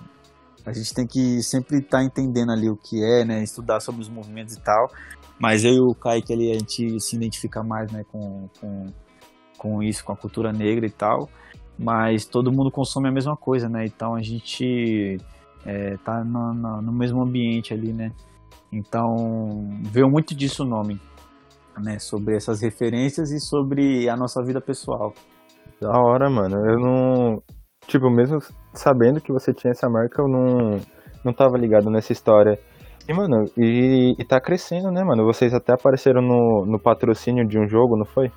a gente tem que sempre estar tá entendendo ali o que é, né? Estudar sobre os movimentos e tal. Mas eu e o Kaique ali, a gente se identifica mais, né? Com, com, com isso, com a cultura negra e tal. Mas todo mundo consome a mesma coisa, né? Então a gente é, tá no, no, no mesmo ambiente ali, né? Então veio muito disso o nome, né? Sobre essas referências e sobre a nossa vida pessoal. Da hora, mano. Eu não. Tipo, mesmo sabendo que você tinha essa marca, eu não, não tava ligado nessa história. E, mano, e, e tá crescendo, né, mano? Vocês até apareceram no, no patrocínio de um jogo, não foi?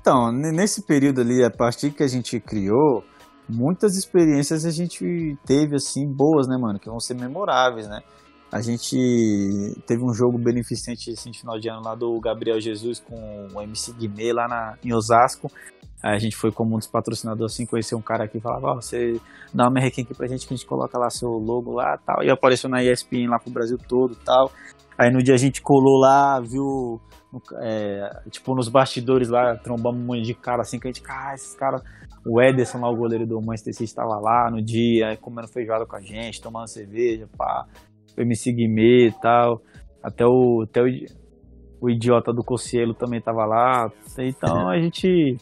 Então, nesse período ali, a partir que a gente criou, muitas experiências a gente teve, assim, boas, né, mano? Que vão ser memoráveis, né? A gente teve um jogo beneficente assim, de final de ano lá do Gabriel Jesus com o MC Guimê lá na, em Osasco. Aí a gente foi como um dos patrocinadores assim, conheceu um cara aqui e falava, oh, você dá uma merrequinha aqui pra gente que a gente coloca lá seu logo lá tal. E apareceu na ESPN lá pro Brasil todo tal. Aí no dia a gente colou lá, viu, é, tipo, nos bastidores lá, trombamos um monte de cara assim, que a gente, ah, esses caras, o Ederson lá, o goleiro do Manchester City, estava lá no dia, comendo feijoada com a gente, tomando cerveja, pá, o MC Guimê e tal. Até o, até o, o idiota do Cocielo também tava lá. Então a gente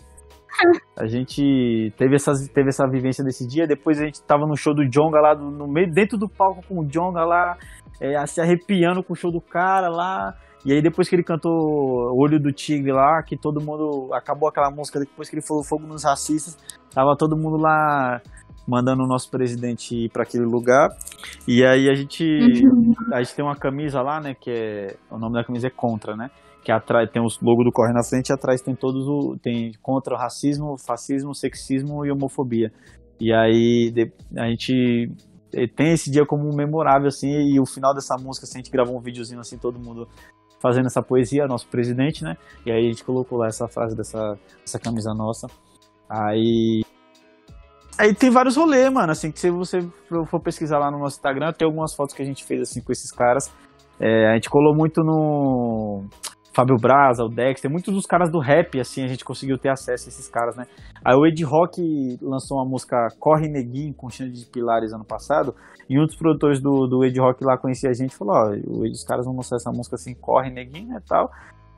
[laughs] a gente teve, essas, teve essa vivência desse dia. Depois a gente tava no show do Jonga lá, no meio, dentro do palco com o Jonga lá, é, se arrepiando com o show do cara lá. E aí depois que ele cantou Olho do Tigre lá, que todo mundo. Acabou aquela música, depois que ele falou fogo nos racistas, tava todo mundo lá mandando o nosso presidente ir para aquele lugar. E aí a gente. [laughs] A gente tem uma camisa lá, né? Que é. O nome da camisa é Contra, né? que atrás tem os logo do Corre na frente e atrás tem todos o tem contra o racismo, fascismo, sexismo e homofobia. E aí a gente tem esse dia como memorável assim e o final dessa música assim, a gente gravou um videozinho assim todo mundo fazendo essa poesia, nosso presidente, né? E aí a gente colocou lá essa frase dessa essa camisa nossa. Aí Aí tem vários rolês, mano, assim, que se você for pesquisar lá no nosso Instagram, tem algumas fotos que a gente fez, assim, com esses caras. É, a gente colou muito no Fábio Braza, o Dexter, muitos dos caras do rap, assim, a gente conseguiu ter acesso a esses caras, né? Aí o Ed Rock lançou uma música Corre Neguinho com Xande de Pilares ano passado, e um dos produtores do, do Ed Rock lá conhecia a gente e falou, ó, os caras vão lançar essa música assim, Corre Neguinho, né, tal.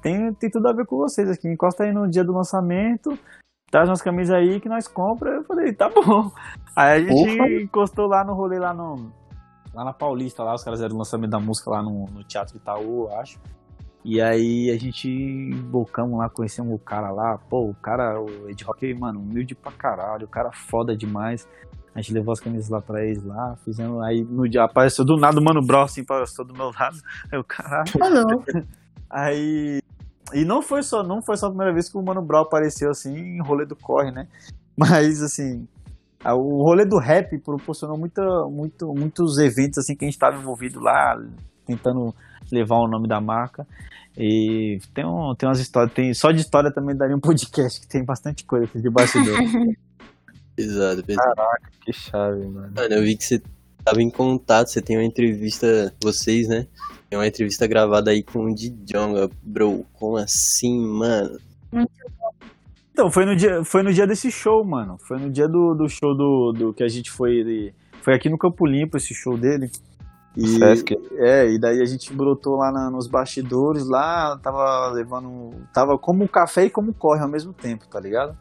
Tem, tem tudo a ver com vocês aqui, encosta aí no dia do lançamento, traz umas camisas aí que nós compra. Eu falei, tá bom. Aí a gente Ufa. encostou lá no rolê, lá no... Lá na Paulista, lá, os caras fizeram o lançamento da música lá no, no Teatro Itaú, eu acho. E aí a gente bocamos lá, conhecemos o cara lá. Pô, o cara, o Ed Rock, mano, humilde pra caralho, o cara foda demais. A gente levou as camisas lá pra eles lá, fizemos. Aí no dia apareceu do nada o Mano Bro, assim, apareceu do meu lado. Aí o caralho. Ô, louco. [laughs] Aí. E não foi só, não foi só a primeira vez que o Mano Brown apareceu assim em rolê do corre, né? [laughs] Mas assim, o rolê do rap proporcionou muita, muito, muitos eventos assim que a gente estava envolvido lá, tentando levar o nome da marca. E tem, um, tem umas histórias, tem só de história também daria um [laughs] podcast que tem bastante coisa aqui de bastidor. [laughs] Pesado, pesado. Que chave, mano. Mano, eu vi que você tava em contato, você tem uma entrevista, vocês, né? Tem uma entrevista gravada aí com o Djonga, bro. Como assim, mano? Então, foi no dia, foi no dia desse show, mano. Foi no dia do, do show do, do que a gente foi. de- foi aqui no Campo Limpo esse show dele. E, Sesc. É, e daí a gente brotou lá na- nos bastidores, lá, tava levando. Tava como café e como corre ao mesmo tempo, tá ligado?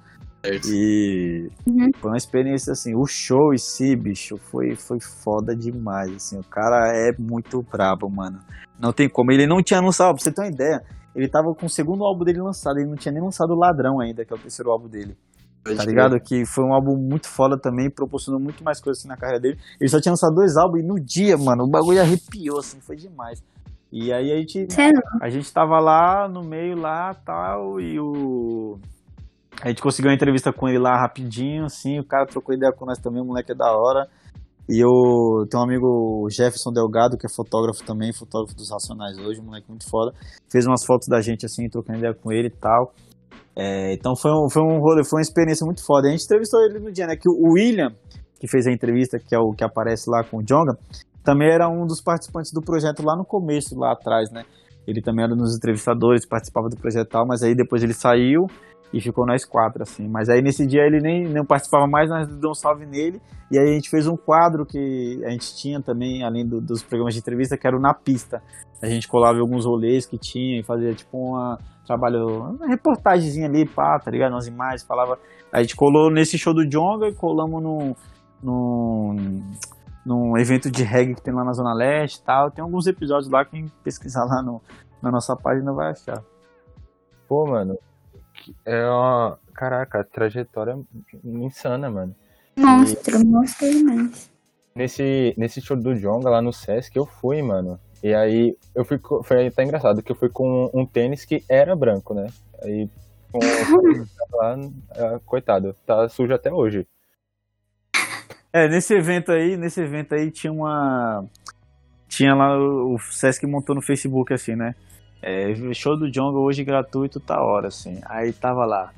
Certo. E Uhum. foi uma experiência assim, o show em si, bicho, foi, foi foda demais, assim, o cara é muito brabo, mano. Não tem como, ele não tinha anunciado, pra você ter uma ideia, ele tava com o segundo álbum dele lançado, ele não tinha nem lançado o Ladrão ainda, que é o terceiro álbum dele, tá ligado? Que foi um álbum muito foda também, proporcionou muito mais coisas assim na carreira dele. Ele só tinha lançado dois álbuns e no dia, mano, o bagulho arrepiou, assim, foi demais. E aí a gente é a gente tava lá no meio lá tal, e o. A gente conseguiu uma entrevista com ele lá rapidinho, assim, o cara trocou ideia com nós também, o moleque é da hora. E eu tenho um amigo Jefferson Delgado, que é fotógrafo também, fotógrafo dos Racionais hoje, moleque muito foda. Fez umas fotos da gente assim, trocando ideia com ele e tal. É, então foi um, foi um rolê, foi uma experiência muito foda. A gente entrevistou ele no dia, né? Que o William, que fez a entrevista, que é o que aparece lá com o Jonga, também era um dos participantes do projeto lá no começo, lá atrás, né? Ele também era um dos entrevistadores, participava do projeto e tal, mas aí depois ele saiu e ficou nós quatro, assim. Mas aí nesse dia ele nem não participava mais, nós deu um salve nele. E aí a gente fez um quadro que a gente tinha também, além do- dos programas de entrevista, que era o Na Pista. A gente colava alguns rolês que tinha e fazia tipo uma trabalho, uma reportagemzinha ali, pá, tá ligado? Umas imagens, falava. A gente colou nesse show do Jonga e colamos num, num, num evento de reggae que tem lá na Zona Leste e tal. Tem alguns episódios lá, quem pesquisar lá no, na nossa página vai achar. Pô, mano. Que- É uma. Caraca, a trajetória insana, mano. Monstro, monstro demais. Nesse, nesse show do Jonga lá no Sesc, eu fui, mano. E aí, eu fui. Foi até engraçado, que eu fui com um tênis que era branco, né? Aí, com [laughs] lá, ah, coitado, tá sujo até hoje. É, nesse evento aí, nesse evento aí tinha uma. Tinha lá, o o Sesc montou no Facebook assim, né? É, show do Jonga hoje gratuito, tá hora, assim. Aí tava lá.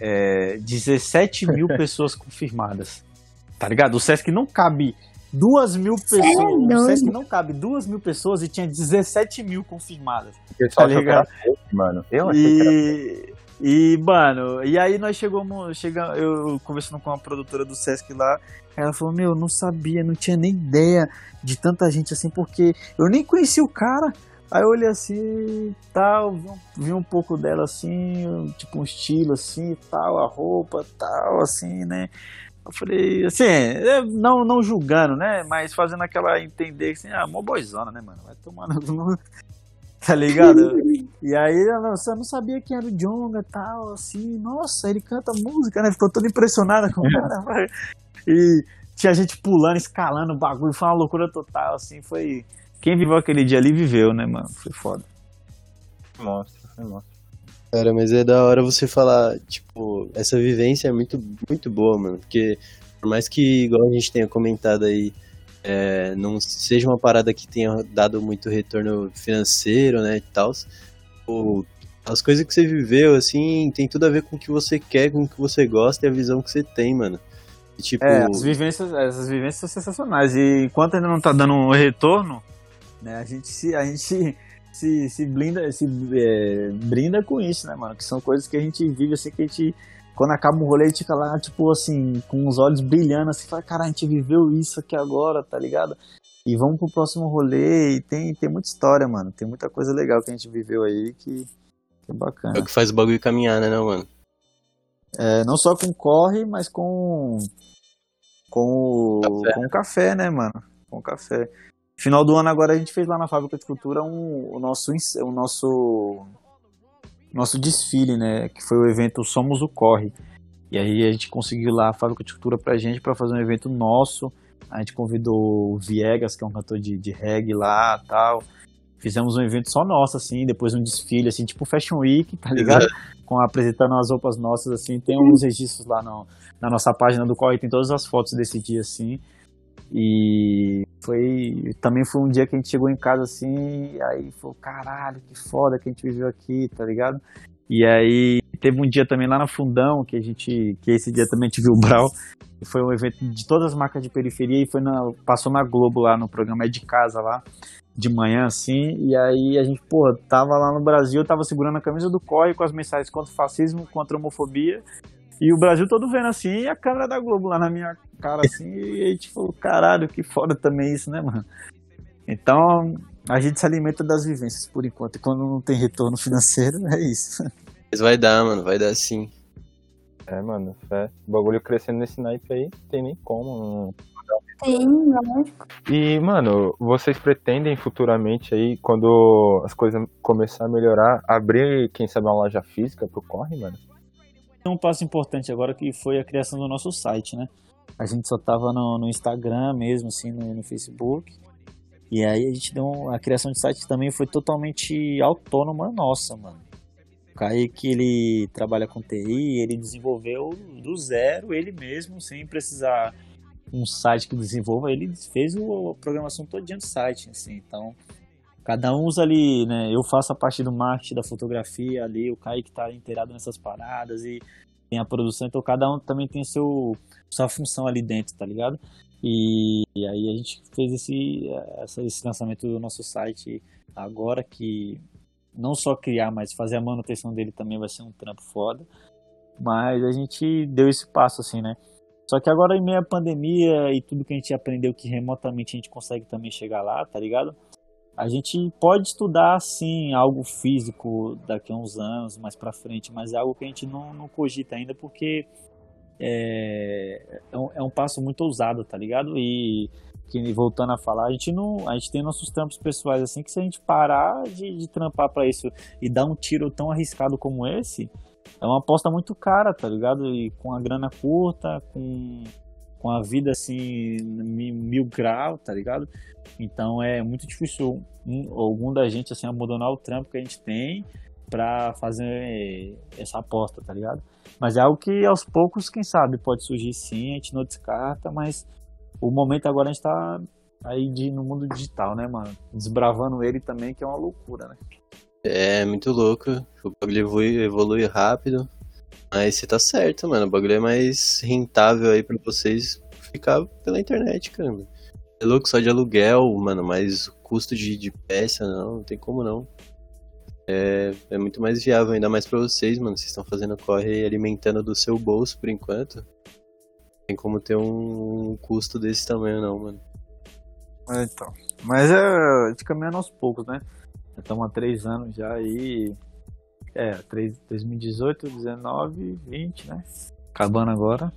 É, 17 mil [laughs] pessoas confirmadas. Tá ligado? O Sesc não cabe duas mil pessoas. o doido. Sesc não cabe duas mil pessoas e tinha 17 mil confirmadas. O Tá ligado? fake, mano. Eu achei que era E, e, mano, e aí nós chegamos, chega, eu conversando com a produtora do Sesc lá, ela falou, meu, eu não sabia, não tinha nem ideia de tanta gente assim, porque eu nem conhecia o cara. Aí eu olhei assim, tal, vi um, vi um pouco dela assim, tipo um estilo assim, tal, a roupa, tal, assim, né? Eu falei, assim, é, não, não julgando, né? Mas fazendo aquela entender assim, ah, mó boizona, né, mano? Vai tomando. [laughs] Tá ligado? E aí ela você não sabia quem era o Jonga e tal, assim, nossa, ele canta música, né? Ficou toda impressionada com o cara. vai. [laughs] E tinha gente pulando, escalando o bagulho, foi uma loucura total, assim, foi. Quem viveu aquele dia ali viveu, né, mano? Foi foda. monstro, foi monstro. Cara, mas é da hora você falar, tipo, essa vivência é muito, muito boa, mano. Porque por mais que, igual a gente tenha comentado aí, é, não seja uma parada que tenha dado muito retorno financeiro, né, e tal, as coisas que você viveu, assim, tem tudo a ver com o que você quer, com o que você gosta e a visão que você tem, mano. E, tipo, É, as vivências, essas vivências são sensacionais. E enquanto ainda não tá dando um retorno, né, a gente se, a gente [laughs] se, se blinda, se é, brinda com isso, né, mano? Que são coisas que a gente vive assim, que a gente. Quando acaba um rolê, a gente fica lá, tipo assim, com os olhos brilhando, assim, fala, cara, a gente viveu isso aqui agora, tá ligado? E vamos pro próximo rolê, e tem, tem muita história, mano. Tem muita coisa legal que a gente viveu aí que, que é bacana. é o que faz o bagulho caminhar, né, não, mano? É, não só com corre, mas com com o, Café. com o café, né, mano? Com o café. Final do ano agora a gente fez lá na fábrica de cultura um, o nosso o nosso nosso desfile, né, que foi o evento Somos o Corre. E aí a gente conseguiu lá a fábrica de cultura pra gente para fazer um evento nosso. A gente convidou o Viegas, que é um cantor de, de reggae lá, tal. Fizemos um evento só nosso, assim, depois um desfile, assim, tipo Fashion Week, tá ligado? Com apresentando as roupas nossas, assim. Tem uns registros lá no, na nossa página do Corre, tem todas as fotos desse dia, assim. E foi. Também foi um dia que a gente chegou em casa assim, aí falou, caralho, que foda que a gente viveu aqui, tá ligado? E aí teve um dia também lá na Fundão, que a gente. que esse dia também a gente viu o Brau. Foi um evento de todas as marcas de periferia e foi na, passou na Globo lá no programa É de Casa lá, de manhã assim. E aí a gente, pô, tava lá no Brasil, tava segurando a camisa do COI com as mensagens contra o fascismo, contra a homofobia. E o Brasil todo vendo assim, e a câmera da Globo lá na minha cara assim, e a gente falou, caralho, que foda também isso, né, mano? Então, a gente se alimenta das vivências por enquanto, e quando não tem retorno financeiro, [laughs] é isso. Mas vai dar, mano, vai dar sim. É, mano, é. O bagulho crescendo nesse naipe aí, não tem nem como. Tem, lógico. E, mano, vocês pretendem futuramente aí, quando as coisas começar a melhorar, abrir, quem sabe, uma loja física pro corre, mano? Um passo importante agora que foi a criação do nosso site, né? A gente só tava no, no Instagram mesmo, assim, no, no, Facebook. E aí a gente deu a criação de site também foi totalmente autônoma nossa, mano. O Kaique, ele trabalha com TI, ele desenvolveu do zero ele mesmo, sem precisar um site que desenvolva, ele fez a programação todinha do site, assim, então cada um usa ali, né? Eu faço a parte do marketing, da fotografia ali, o Kaique tá inteirado nessas paradas e tem a produção, então cada um também tem seu, sua função ali dentro, tá ligado? E, e aí a gente fez esse, esse lançamento do nosso site agora que não só criar, mas fazer a manutenção dele também vai ser um trampo foda. Mas a gente deu esse passo assim, né? Só que agora em meio à pandemia e tudo que a gente aprendeu que remotamente a gente consegue também chegar lá, tá ligado? A gente pode estudar, sim, algo físico daqui a uns anos, mais para frente, mas é algo que a gente não, não cogita ainda porque é, é, um, é um passo muito ousado, tá ligado? E que, voltando a falar, a gente não, a gente tem nossos trampos pessoais assim que se a gente parar de, de trampar para isso e dar um tiro tão arriscado como esse, é uma aposta muito cara, tá ligado? E com a grana curta, com com a vida assim, mil grau, tá ligado? Então é muito difícil um, algum da gente assim abandonar o trampo que a gente tem para fazer essa aposta, tá ligado? Mas é algo que aos poucos, quem sabe, pode surgir sim, a gente não descarta, mas o momento agora a gente tá aí de, no mundo digital, né, mano? Desbravando ele também, que é uma loucura, né? É, muito louco. O bagulho evolui, evolui rápido. Mas você tá certo, mano. O bagulho é mais rentável aí pra vocês ficar pela internet, caramba. É louco só de aluguel, mano, mas o custo de, de peça, não, não tem como não. É, é muito mais viável, ainda mais pra vocês, mano. Vocês estão fazendo corre alimentando do seu bolso por enquanto. Tem como ter um, um custo desse tamanho, não, mano. É, então. Mas é, gente caminhando aos poucos, né? Estamos há três anos já aí. É, 3, 2018, 19, 20, né? Acabando agora.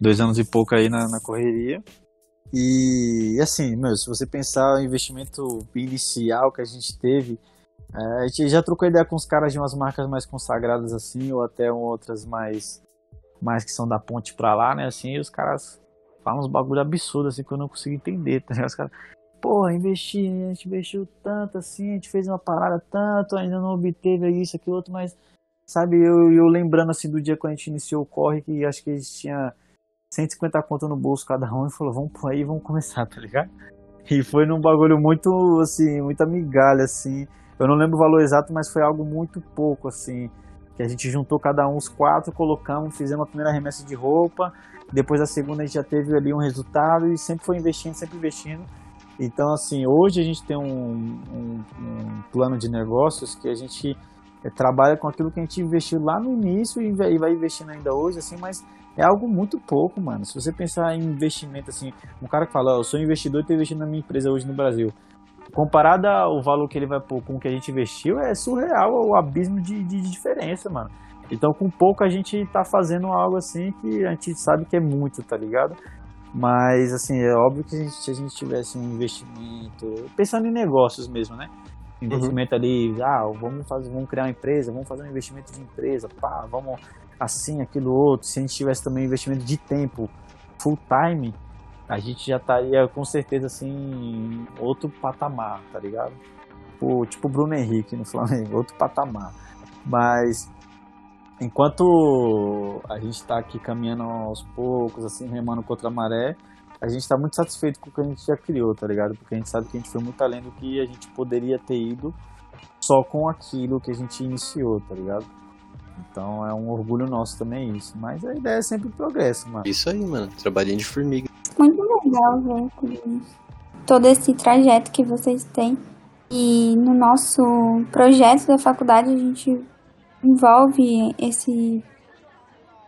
Dois anos e pouco aí na, na correria. E assim, meu, se você pensar o investimento inicial que a gente teve, é, a gente já trocou ideia com os caras de umas marcas mais consagradas assim, ou até outras mais mais que são da ponte pra lá, né? Assim, e os caras falam uns bagulho absurdo assim que eu não consigo entender, tá Os caras, porra, investi, a gente investiu tanto assim, a gente fez uma parada tanto, ainda não obteve isso, aqui outro, mas sabe, eu, eu lembrando assim do dia quando a gente iniciou o corre, que acho que a gente tinha 150 conto no bolso cada um e falou, vamos por aí, vamos começar, tá ligado? [laughs] E foi num bagulho muito, assim, muito amigalha, assim. Eu não lembro o valor exato, mas foi algo muito pouco, assim. Que a gente juntou cada um os quatro, colocamos, fizemos a primeira remessa de roupa. Depois a segunda a gente já teve ali um resultado e sempre foi investindo, sempre investindo. Então, assim, hoje a gente tem um, um, um plano de negócios que a gente é, trabalha com aquilo que a gente investiu lá no início e vai investindo ainda hoje, assim, mas é algo muito pouco, mano. Se você pensar em investimento, assim, um cara que fala, oh, eu sou investidor e estou investindo na minha empresa hoje no Brasil. Comparado ao valor que ele vai pôr com o que a gente investiu, é surreal o abismo de, de, de diferença, mano. Então, com pouco a gente tá fazendo algo assim que a gente sabe que é muito, tá ligado? Mas, assim, é óbvio que a gente, se a gente tivesse um investimento, pensando em negócios mesmo, né? Investimento uhum. ali, ah, vamos fazer, vamos criar uma empresa, vamos fazer um investimento de empresa, pá, vamos assim, aquilo outro. Se a gente tivesse também um investimento de tempo full time, a gente já estaria com certeza assim, outro patamar, tá ligado? Tipo o Bruno Henrique no Flamengo, outro patamar. Mas enquanto a gente está aqui caminhando aos poucos, assim, remando contra a maré, a gente está muito satisfeito com o que a gente já criou, tá ligado? Porque a gente sabe que a gente foi muito além do que a gente poderia ter ido só com aquilo que a gente iniciou, tá ligado? Então é um orgulho nosso também isso. Mas a ideia é sempre progresso, mano. Isso aí, mano. Trabalhinho de formiga. Muito legal ver todo esse trajeto que vocês têm. E no nosso projeto da faculdade a gente envolve esse,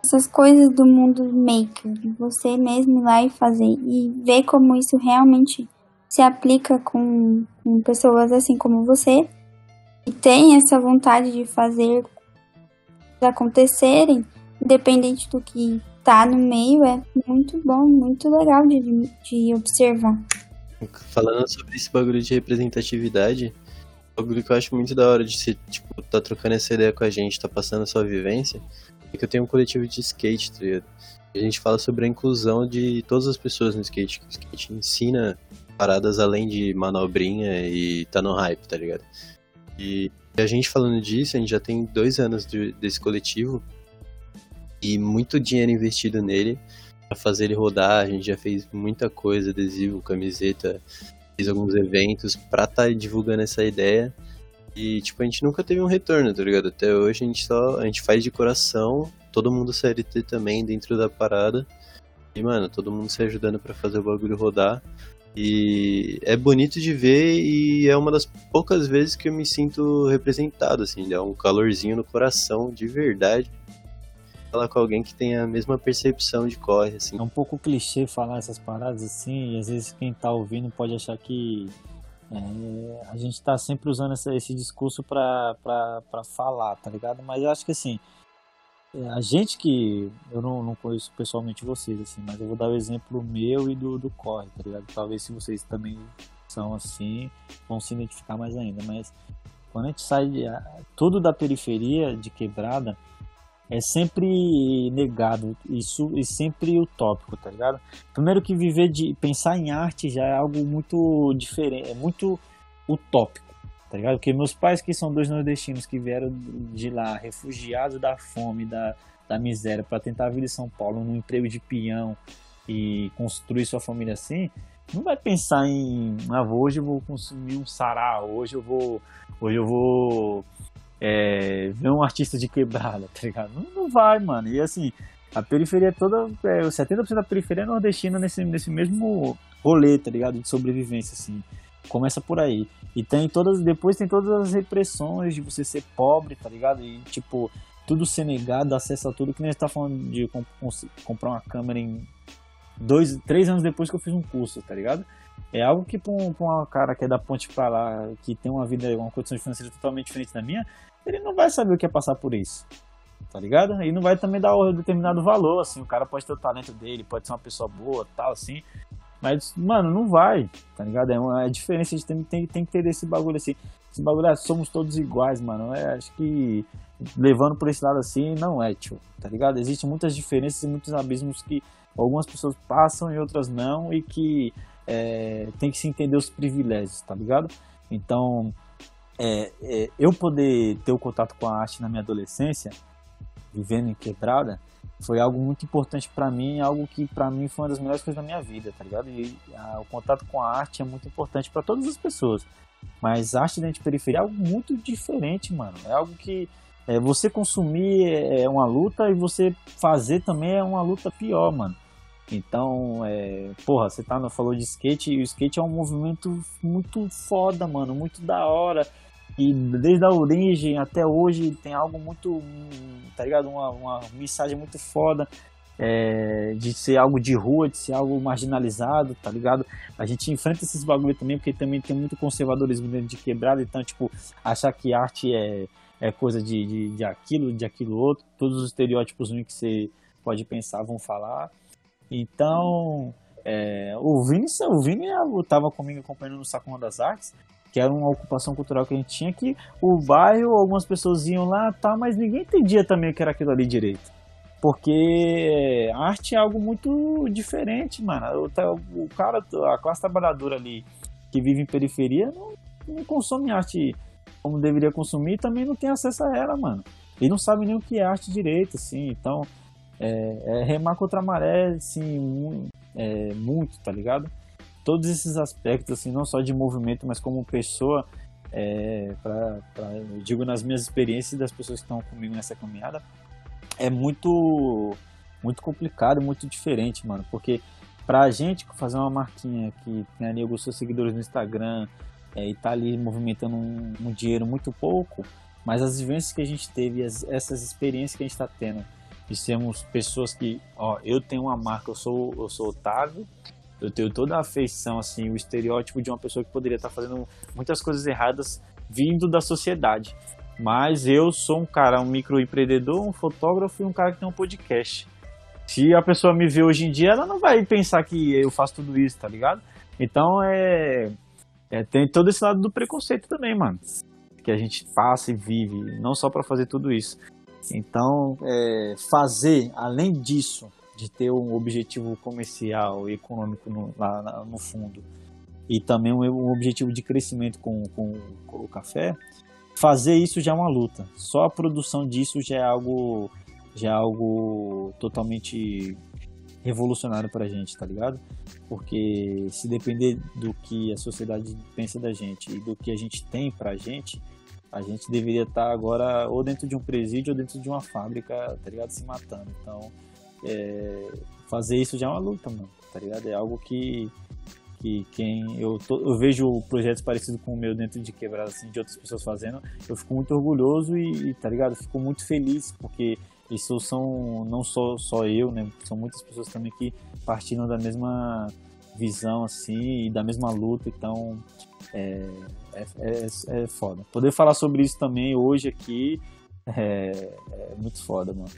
essas coisas do mundo maker, você mesmo ir lá e fazer e ver como isso realmente se aplica com, com pessoas assim como você e tem essa vontade de fazer acontecerem, independente do que tá no meio, é muito bom, muito legal de, de observar. Falando sobre esse bagulho de representatividade, bagulho que eu acho muito da hora de você, tipo, tá trocando essa ideia com a gente, tá passando a sua vivência, é que eu tenho um coletivo de skate, tá ligado? A gente fala sobre a inclusão de todas as pessoas no skate. O skate ensina paradas além de manobrinha e tá no hype, tá ligado? E a gente falando disso, a gente já tem dois anos de, desse coletivo e muito dinheiro investido nele para fazer ele rodar. A gente já fez muita coisa, adesivo, camiseta, fez alguns eventos para estar tá divulgando essa ideia. E, tipo, a gente nunca teve um retorno, tá ligado? Até hoje a gente só. A gente faz de coração, todo mundo CLT também dentro da parada. E, mano, todo mundo se ajudando para fazer o bagulho rodar. E é bonito de ver e é uma das poucas vezes que eu me sinto representado, assim, dá um calorzinho no coração, de verdade. Falar com alguém que tem a mesma percepção de corre, assim. É um pouco clichê falar essas paradas assim, e às vezes quem tá ouvindo pode achar que é, a gente tá sempre usando essa, esse discurso pra, pra, pra falar, tá ligado? Mas eu acho que assim, é, a gente que eu não, não conheço pessoalmente vocês assim, mas eu vou dar o exemplo meu e do, do corre, tá ligado? Talvez se vocês também são assim, vão se identificar mais ainda, mas quando a gente sai de, tudo da periferia de quebrada é sempre negado isso e sempre utópico, tá ligado? Primeiro que viver de pensar em arte já é algo muito diferente, é muito utópico tá ligado? Porque meus pais, que são dois nordestinos que vieram de lá, refugiados da fome, da, da miséria, para tentar vida em São Paulo, num emprego de peão e construir sua família assim, não vai pensar em, ah, hoje eu vou consumir um sarau, hoje eu vou, hoje eu vou é, ver um artista de quebrada, tá ligado? Não, não vai, mano. E assim, a periferia toda, é, 70% da periferia é nordestina nesse, nesse mesmo rolê, tá ligado? De sobrevivência, assim. Começa por aí. E tem todas. Depois tem todas as repressões de você ser pobre, tá ligado? E tipo, tudo ser negado, acesso a tudo, que nem a gente tá falando de comp comprar uma câmera em dois, três anos depois que eu fiz um curso, tá ligado? É algo que pra um, um cara que é da ponte pra lá, que tem uma vida, uma condição financeira totalmente diferente da minha, ele não vai saber o que é passar por isso. Tá ligado? E não vai também dar um determinado valor, assim, o cara pode ter o talento dele, pode ser uma pessoa boa, tal, assim, mas, mano, não vai, tá ligado? É uma é diferença, a gente tem, tem, tem que ter esse bagulho assim. Esse bagulho, é, somos todos iguais, mano. É, acho que levando por esse lado assim, não é, tio, tá ligado? Existem muitas diferenças e muitos abismos que algumas pessoas passam e outras não, e que é, tem que se entender os privilégios, tá ligado? Então, é, é, eu poder ter o contato com a arte na minha adolescência, vivendo em quebrada, foi algo muito importante para mim, algo que para mim foi uma das melhores coisas da minha vida, tá ligado? E a, o contato com a arte é muito importante para todas as pessoas. Mas arte dentro de periferia é algo muito diferente, mano. É algo que é, você consumir é, é uma luta e você fazer também é uma luta pior, mano. Então, é, porra, você tá, falou de skate e o skate é um movimento muito foda, mano, muito da hora. E desde a origem até hoje tem algo muito, tá ligado? Uma, uma mensagem muito foda é, de ser algo de rua, de ser algo marginalizado, tá ligado? A gente enfrenta esses bagulho também, porque também tem muito conservadorismo dentro de quebrada, então, tipo, achar que arte é, é coisa de, de, de aquilo, de aquilo outro, todos os estereótipos que você pode pensar vão falar. Então, É, o Vini, o Vini estava comigo acompanhando no Sacoma das Artes, que era uma ocupação cultural que a gente tinha, que o bairro, algumas pessoas iam lá, tá, mas ninguém entendia também o que era aquilo ali direito. Porque arte é algo muito diferente, mano. O, o cara, a classe trabalhadora ali que vive em periferia não, não consome arte como deveria consumir e também não tem acesso a ela, mano. E não sabe nem o que é arte direito, assim. Então, é, é remar contra a maré, assim, muito, é, muito, tá ligado? Todos esses aspectos, assim, não só de movimento, mas como pessoa, é, pra, pra, eu digo nas minhas experiências das pessoas que estão comigo nessa caminhada, é muito, muito complicado, muito diferente, mano. Porque pra gente fazer uma marquinha que tem ali alguns seus seguidores no Instagram é, e tá ali movimentando um, um, dinheiro muito pouco, mas as vivências que a gente teve, as, essas experiências que a gente está tendo, de sermos pessoas que, ó, eu tenho uma marca, eu sou, eu sou Otávio, eu tenho toda a afeição, assim, o estereótipo de uma pessoa que poderia estar fazendo muitas coisas erradas vindo da sociedade. Mas eu sou um cara, um microempreendedor, um fotógrafo e um cara que tem um podcast. Se a pessoa me vê hoje em dia, ela não vai pensar que eu faço tudo isso, tá ligado? Então é, é tem todo esse lado do preconceito também, mano, que a gente passa e vive, não só para fazer tudo isso. Então, é, fazer além disso, de ter um objetivo comercial e econômico no, lá no fundo, e também um, objetivo de crescimento com, com, com o café, fazer isso já é uma luta. Só a produção disso já é algo já é algo totalmente revolucionário pra gente, tá ligado? Porque se depender do que a sociedade pensa da gente e do que a gente tem pra gente, a gente deveria estar tá agora ou dentro de um presídio ou dentro de uma fábrica, tá ligado? Se matando. Então, é, fazer isso já é uma luta, mano, tá ligado? É algo que que quem eu, tô, eu vejo projetos parecidos com o meu dentro de quebrada assim de outras pessoas fazendo eu fico muito orgulhoso e, tá ligado fico muito feliz porque isso são não só só eu né são muitas pessoas também que partiram da mesma visão assim e da mesma luta então é, é, é, é foda poder falar sobre isso também hoje aqui é, é muito foda mano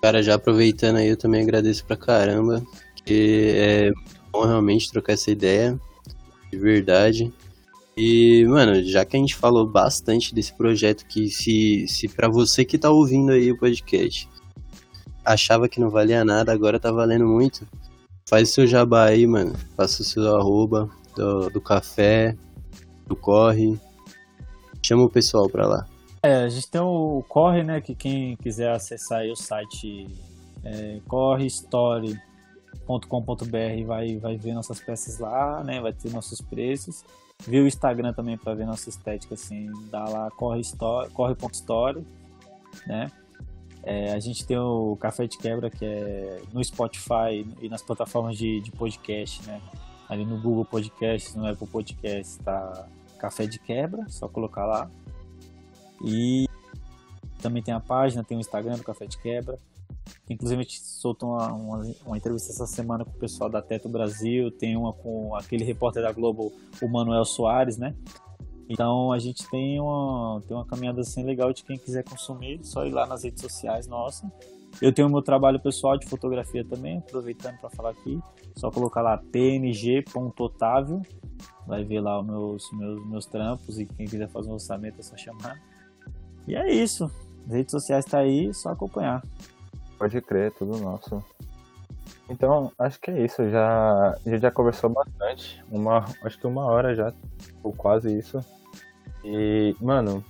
cara já aproveitando aí eu também agradeço pra caramba que é bom realmente trocar essa ideia, de verdade. E, mano, já que a gente falou bastante desse projeto, que se, se para você que tá ouvindo aí o podcast achava que não valia nada, agora tá valendo muito, faz o seu jabá aí, mano. Faça o seu arroba do, do café, do corre. Chama o pessoal pra lá. É, a gente tem o Corre, né? Que quem quiser acessar aí o site é, Corre Story com.br vai, vai ver nossas peças lá, né? Vai ter nossos preços. Ver o Instagram também para ver nossa estética, assim, dá lá corre.story, corre né? É, a gente tem o Café de Quebra, que é no Spotify e nas plataformas de, de podcast, né? Ali no Google Podcast, no Apple Podcast, tá Café de Quebra, só colocar lá. E também tem a página, tem o Instagram do Café de Quebra. Inclusive, a gente soltou uma, uma, uma, entrevista essa semana com o pessoal da Teto Brasil, tem uma com aquele repórter da Globo, o Manuel Soares, né? Então a gente tem uma, tem uma caminhada assim legal de quem quiser consumir, só ir lá nas redes sociais nossa. Eu tenho o meu trabalho pessoal de fotografia também, aproveitando para falar aqui, só colocar lá png.otávio, vai ver lá os meus, meus, meus trampos e quem quiser fazer um orçamento é só chamar. E é isso, as redes sociais tá aí, só acompanhar. Pode crer, tudo nosso. Então, acho que é isso. Já, a gente já conversou bastante. Uma, acho que uma hora já, ou quase isso. E, mano,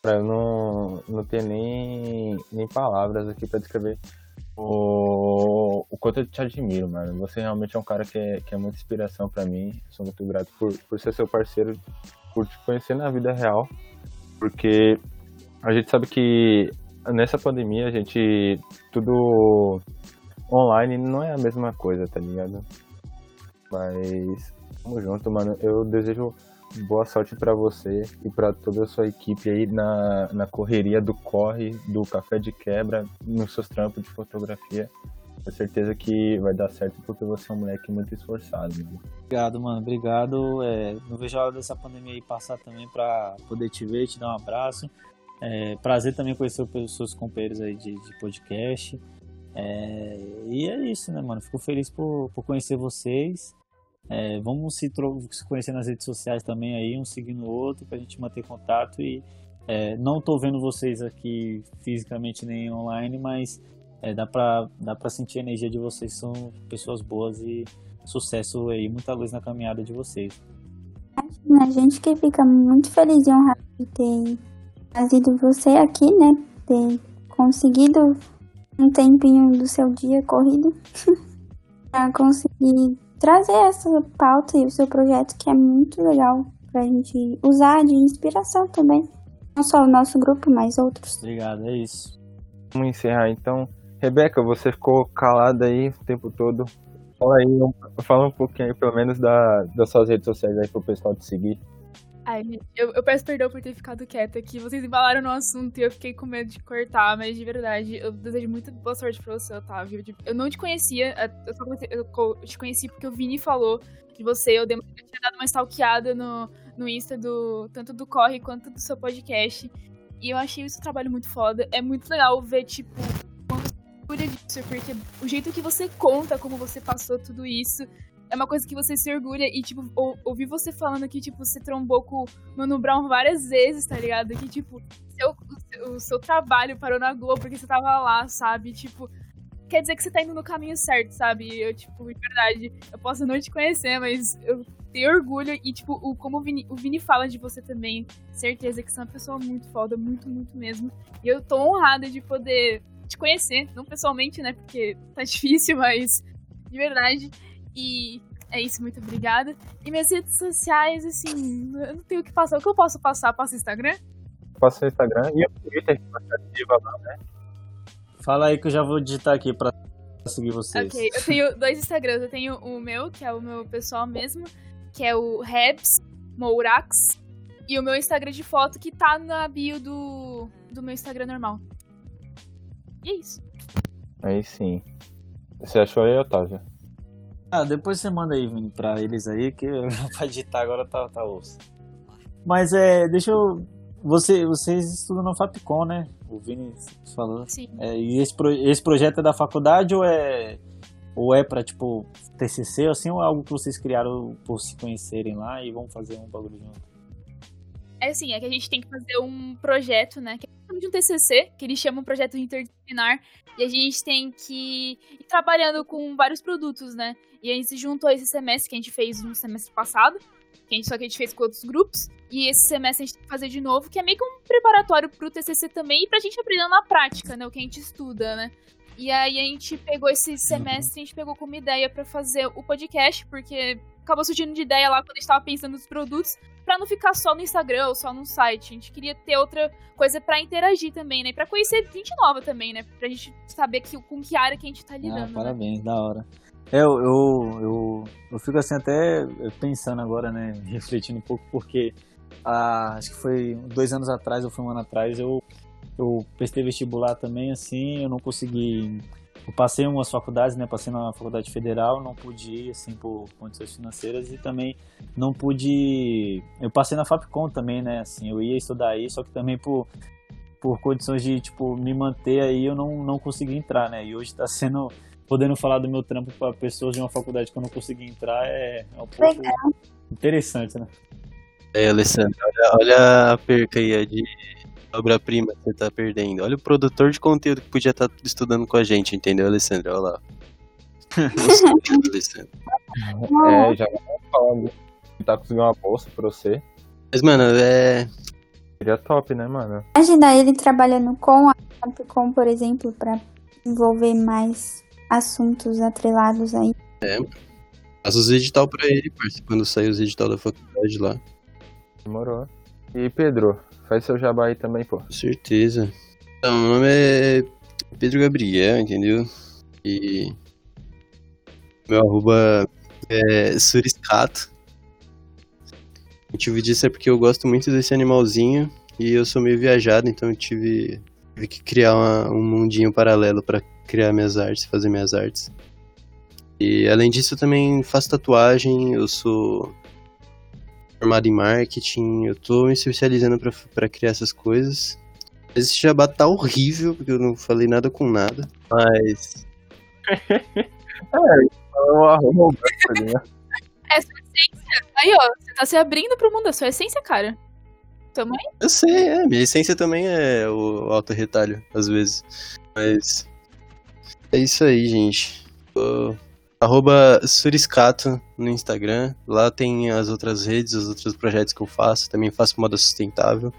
pra eu não, não ter nem, nem palavras aqui pra descrever o, o quanto eu te admiro, mano. Você realmente é um cara que é, que é muita inspiração para mim. Sou muito grato por, por ser seu parceiro, por te conhecer na vida real. Porque a gente sabe que nessa pandemia a gente tudo online não é a mesma coisa, tá ligado? Mas tamo junto, mano. Eu desejo boa sorte para você e para toda a sua equipe aí na, na correria do corre, do café de quebra, nos seus trampos de fotografia. Tenho certeza que vai dar certo porque você é um moleque muito esforçado, mano. Obrigado, mano. Obrigado. É, não vejo a hora dessa pandemia aí passar também para poder te ver, te dar um abraço. É, prazer também conhecer os seus companheiros aí de, de podcast. É, e é isso, né, mano? Fico feliz por, por conhecer vocês. É, vamos se, se, conhecer nas redes sociais também aí, um seguindo o outro, pra gente manter contato. E é, não tô vendo vocês aqui fisicamente nem online, mas é, dá, pra, dá pra sentir a energia de vocês, são pessoas boas e sucesso aí, muita luz na caminhada de vocês. A gente que fica muito feliz e honrado de ter trazido você aqui, né? Ter conseguido um tempinho do seu dia corrido [laughs] para conseguir trazer essa pauta e o seu projeto que é muito legal pra gente usar de inspiração também. Não só o nosso grupo, mas outros. Obrigado, é isso. Vamos encerrar então. Rebeca, você ficou calada aí o tempo todo. Fala aí, fala um pouquinho aí, pelo menos da, das suas redes sociais aí pro pessoal te seguir. Ai, eu, eu, peço perdão por ter ficado quieta aqui. Vocês embalaram no assunto e eu fiquei com medo de cortar, mas de verdade, eu desejo muita boa sorte pra você, Otávio. Eu não te conhecia, eu só conheci, eu te conheci porque o Vini falou de você. Eu, dei, eu tinha dado uma stalkeada no, no Insta do tanto do Corre quanto do seu podcast. E eu achei esse trabalho muito foda. É muito legal ver, tipo, quando disso, porque o jeito que você conta como você passou tudo isso é uma coisa que você se orgulha e, tipo, ou, ouvir você falando que, tipo, você trombou com o Mano Brown várias vezes, tá ligado? Que, tipo, seu, o seu trabalho parou na Globo porque você tava lá, sabe? Tipo, quer dizer que você tá indo no caminho certo, sabe? Eu, tipo, de verdade, eu posso não te conhecer, mas eu tenho orgulho e, tipo, o, como o Vini, o Vini fala de você também, certeza que você é uma pessoa muito foda, muito, muito mesmo. E eu tô honrada de poder te conhecer, não pessoalmente, né? Porque tá [laughs] difícil, mas de verdade. E é isso, muito obrigada. E minhas redes sociais, assim, eu não tenho o que passar. O que eu posso passar? Passa o Instagram? Passa o Instagram e o Twitter, que você ativa lá, né? Fala aí que eu já vou digitar aqui pra seguir vocês. Ok, eu tenho [laughs] dois Instagrams. Eu tenho o meu, que é o meu pessoal mesmo, que é o Rebs Mourax. E o meu Instagram de foto, que tá na bio do, do meu Instagram normal. E é isso. Aí sim. Você achou aí, Otávio? Ah, depois você manda aí, Vini, pra eles aí, que pra [laughs] digitar agora tá, tá osso. Mas é, deixa eu. Você, vocês estudam na Fapcom, né? O Vini falou. Sim. É, e esse, pro, esse projeto é da faculdade ou é. Ou é pra, tipo, TCC, assim, ou é algo que vocês criaram por se conhecerem lá e vão fazer um bagulho junto? É assim, é que a gente tem que fazer um projeto, né? Que é de um TCC, que eles chamam projeto interdisciplinar. E a gente tem que ir trabalhando com vários produtos, né? E a gente se juntou esse semestre que a gente fez no semestre passado, que a gente, só que a gente fez com outros grupos. E esse semestre a gente tem que fazer de novo, que é meio que um preparatório pro TCC também e pra gente aprender na prática, né? O que a gente estuda, né? E aí a gente pegou esse semestre, a gente pegou como ideia para fazer o podcast, porque acabou surgindo de ideia lá quando a gente tava pensando nos produtos, para não ficar só no Instagram ou só no site. A gente queria ter outra coisa para interagir também, né? Para conhecer gente nova também, né? Pra gente saber que, com que área que a gente tá lidando. Ah, parabéns, né? da hora. É, eu, eu, eu, eu fico assim até pensando agora, né? [laughs] Refletindo um pouco, porque ah, acho que foi dois anos atrás, ou foi um ano atrás, eu, eu prestei vestibular também, assim, eu não consegui eu passei em umas faculdades, né? Passei na faculdade federal, não pude ir, assim, por condições financeiras e também não pude. Eu passei na Fapcom também, né? Assim, eu ia estudar aí, só que também por, por condições de, tipo, me manter aí, eu não, não consegui entrar, né? E hoje tá [laughs] sendo. Podendo falar do meu trampo para pessoas de uma faculdade que eu não consegui entrar é, é um pouco Legal. interessante, né? É, Alessandro, olha, olha a perca aí de obra-prima que você tá perdendo. Olha o produtor de conteúdo que podia estar tá estudando com a gente, entendeu, Alessandro? Olha lá. [laughs] Alessandro. É, já falando. Tá conseguindo uma bolsa pra você. Mas, mano, é. Seria top, né, mano? Imagina ele trabalhando com a Capcom, por exemplo, pra envolver mais assuntos atrelados aí. É. Faz os edital pra ele, parceiro, quando sair os edital da faculdade lá. Demorou. E Pedro, Faz seu jabá aí também, pô. Com certeza. Então, meu nome é Pedro Gabriel, entendeu? E meu arroba é Suriscato. O motivo disso é porque eu gosto muito desse animalzinho e eu sou meio viajado, então eu tive, tive que criar uma, um mundinho paralelo para criar minhas artes, fazer minhas artes. E além disso, eu também faço tatuagem, eu sou formado em marketing, eu tô me especializando para criar essas coisas. Esse jabá tá horrível, porque eu não falei nada com nada, mas. [laughs] É arroba, tá ligado? É sua essência. Aí, ó, você tá se abrindo pro mundo, é sua essência, cara. Também. Eu sei, é. Minha essência também é o auto-retalho, às vezes. Mas. É isso aí, gente. Tô- Arroba Suriscato no Instagram. Lá tem as outras redes, os outros projetos que eu faço. Também faço moda sustentável.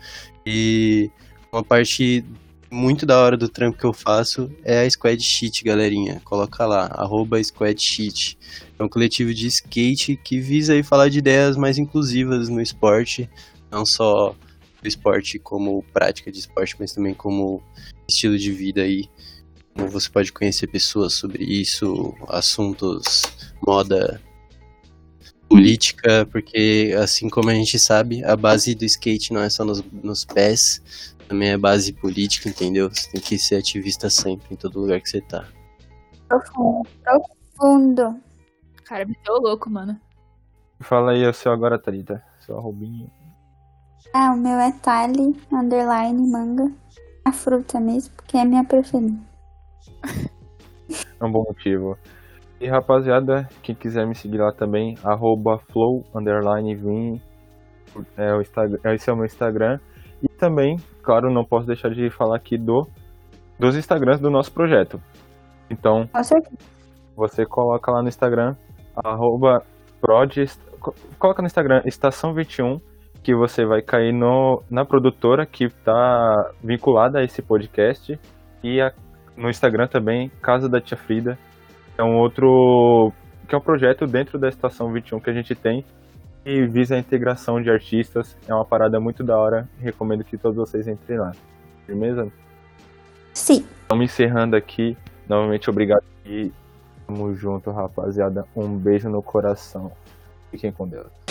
E uma parte muito da hora do trampo que eu faço é a Squad Sheet, galerinha. Coloca lá, arroba Squad Sheet. É um coletivo de skate que visa aí falar de ideias mais inclusivas no esporte. Não só do esporte como prática de esporte, mas também como estilo de vida aí. Como você pode conhecer pessoas sobre isso, assuntos, moda, política, porque assim como a gente sabe, a base do skate não é só nos, nos pés, também é base política, entendeu? Você tem que ser ativista sempre, em todo lugar que você tá. Profundo. Profundo. Cara, me deu louco, mano. Fala aí o seu agora, Thalita. Seu arrobinho. Ah, o meu é Tali, underline, manga. A fruta mesmo, porque é a minha preferida. É um bom motivo. E rapaziada, quem quiser me seguir lá também, arroba flow, underline, vim. É o Instagram, esse é o meu Instagram. E também, claro, não posso deixar de falar aqui do dos Instagrams do nosso projeto. Então, você coloca lá no Instagram, arroba prod, co- coloca no Instagram Estação 21, que você vai cair no, na produtora que está vinculada a esse podcast, e a- no Instagram também, Casa da Tia Frida, é um outro, que é um projeto dentro da Estação 21 que a gente tem, e visa a integração de artistas, é uma parada muito da hora, recomendo que todos vocês entrem lá. Firmeza? Sim. Estamos encerrando aqui. Novamente, obrigado e tamo junto, rapaziada. Um beijo no coração. Fiquem com Deus.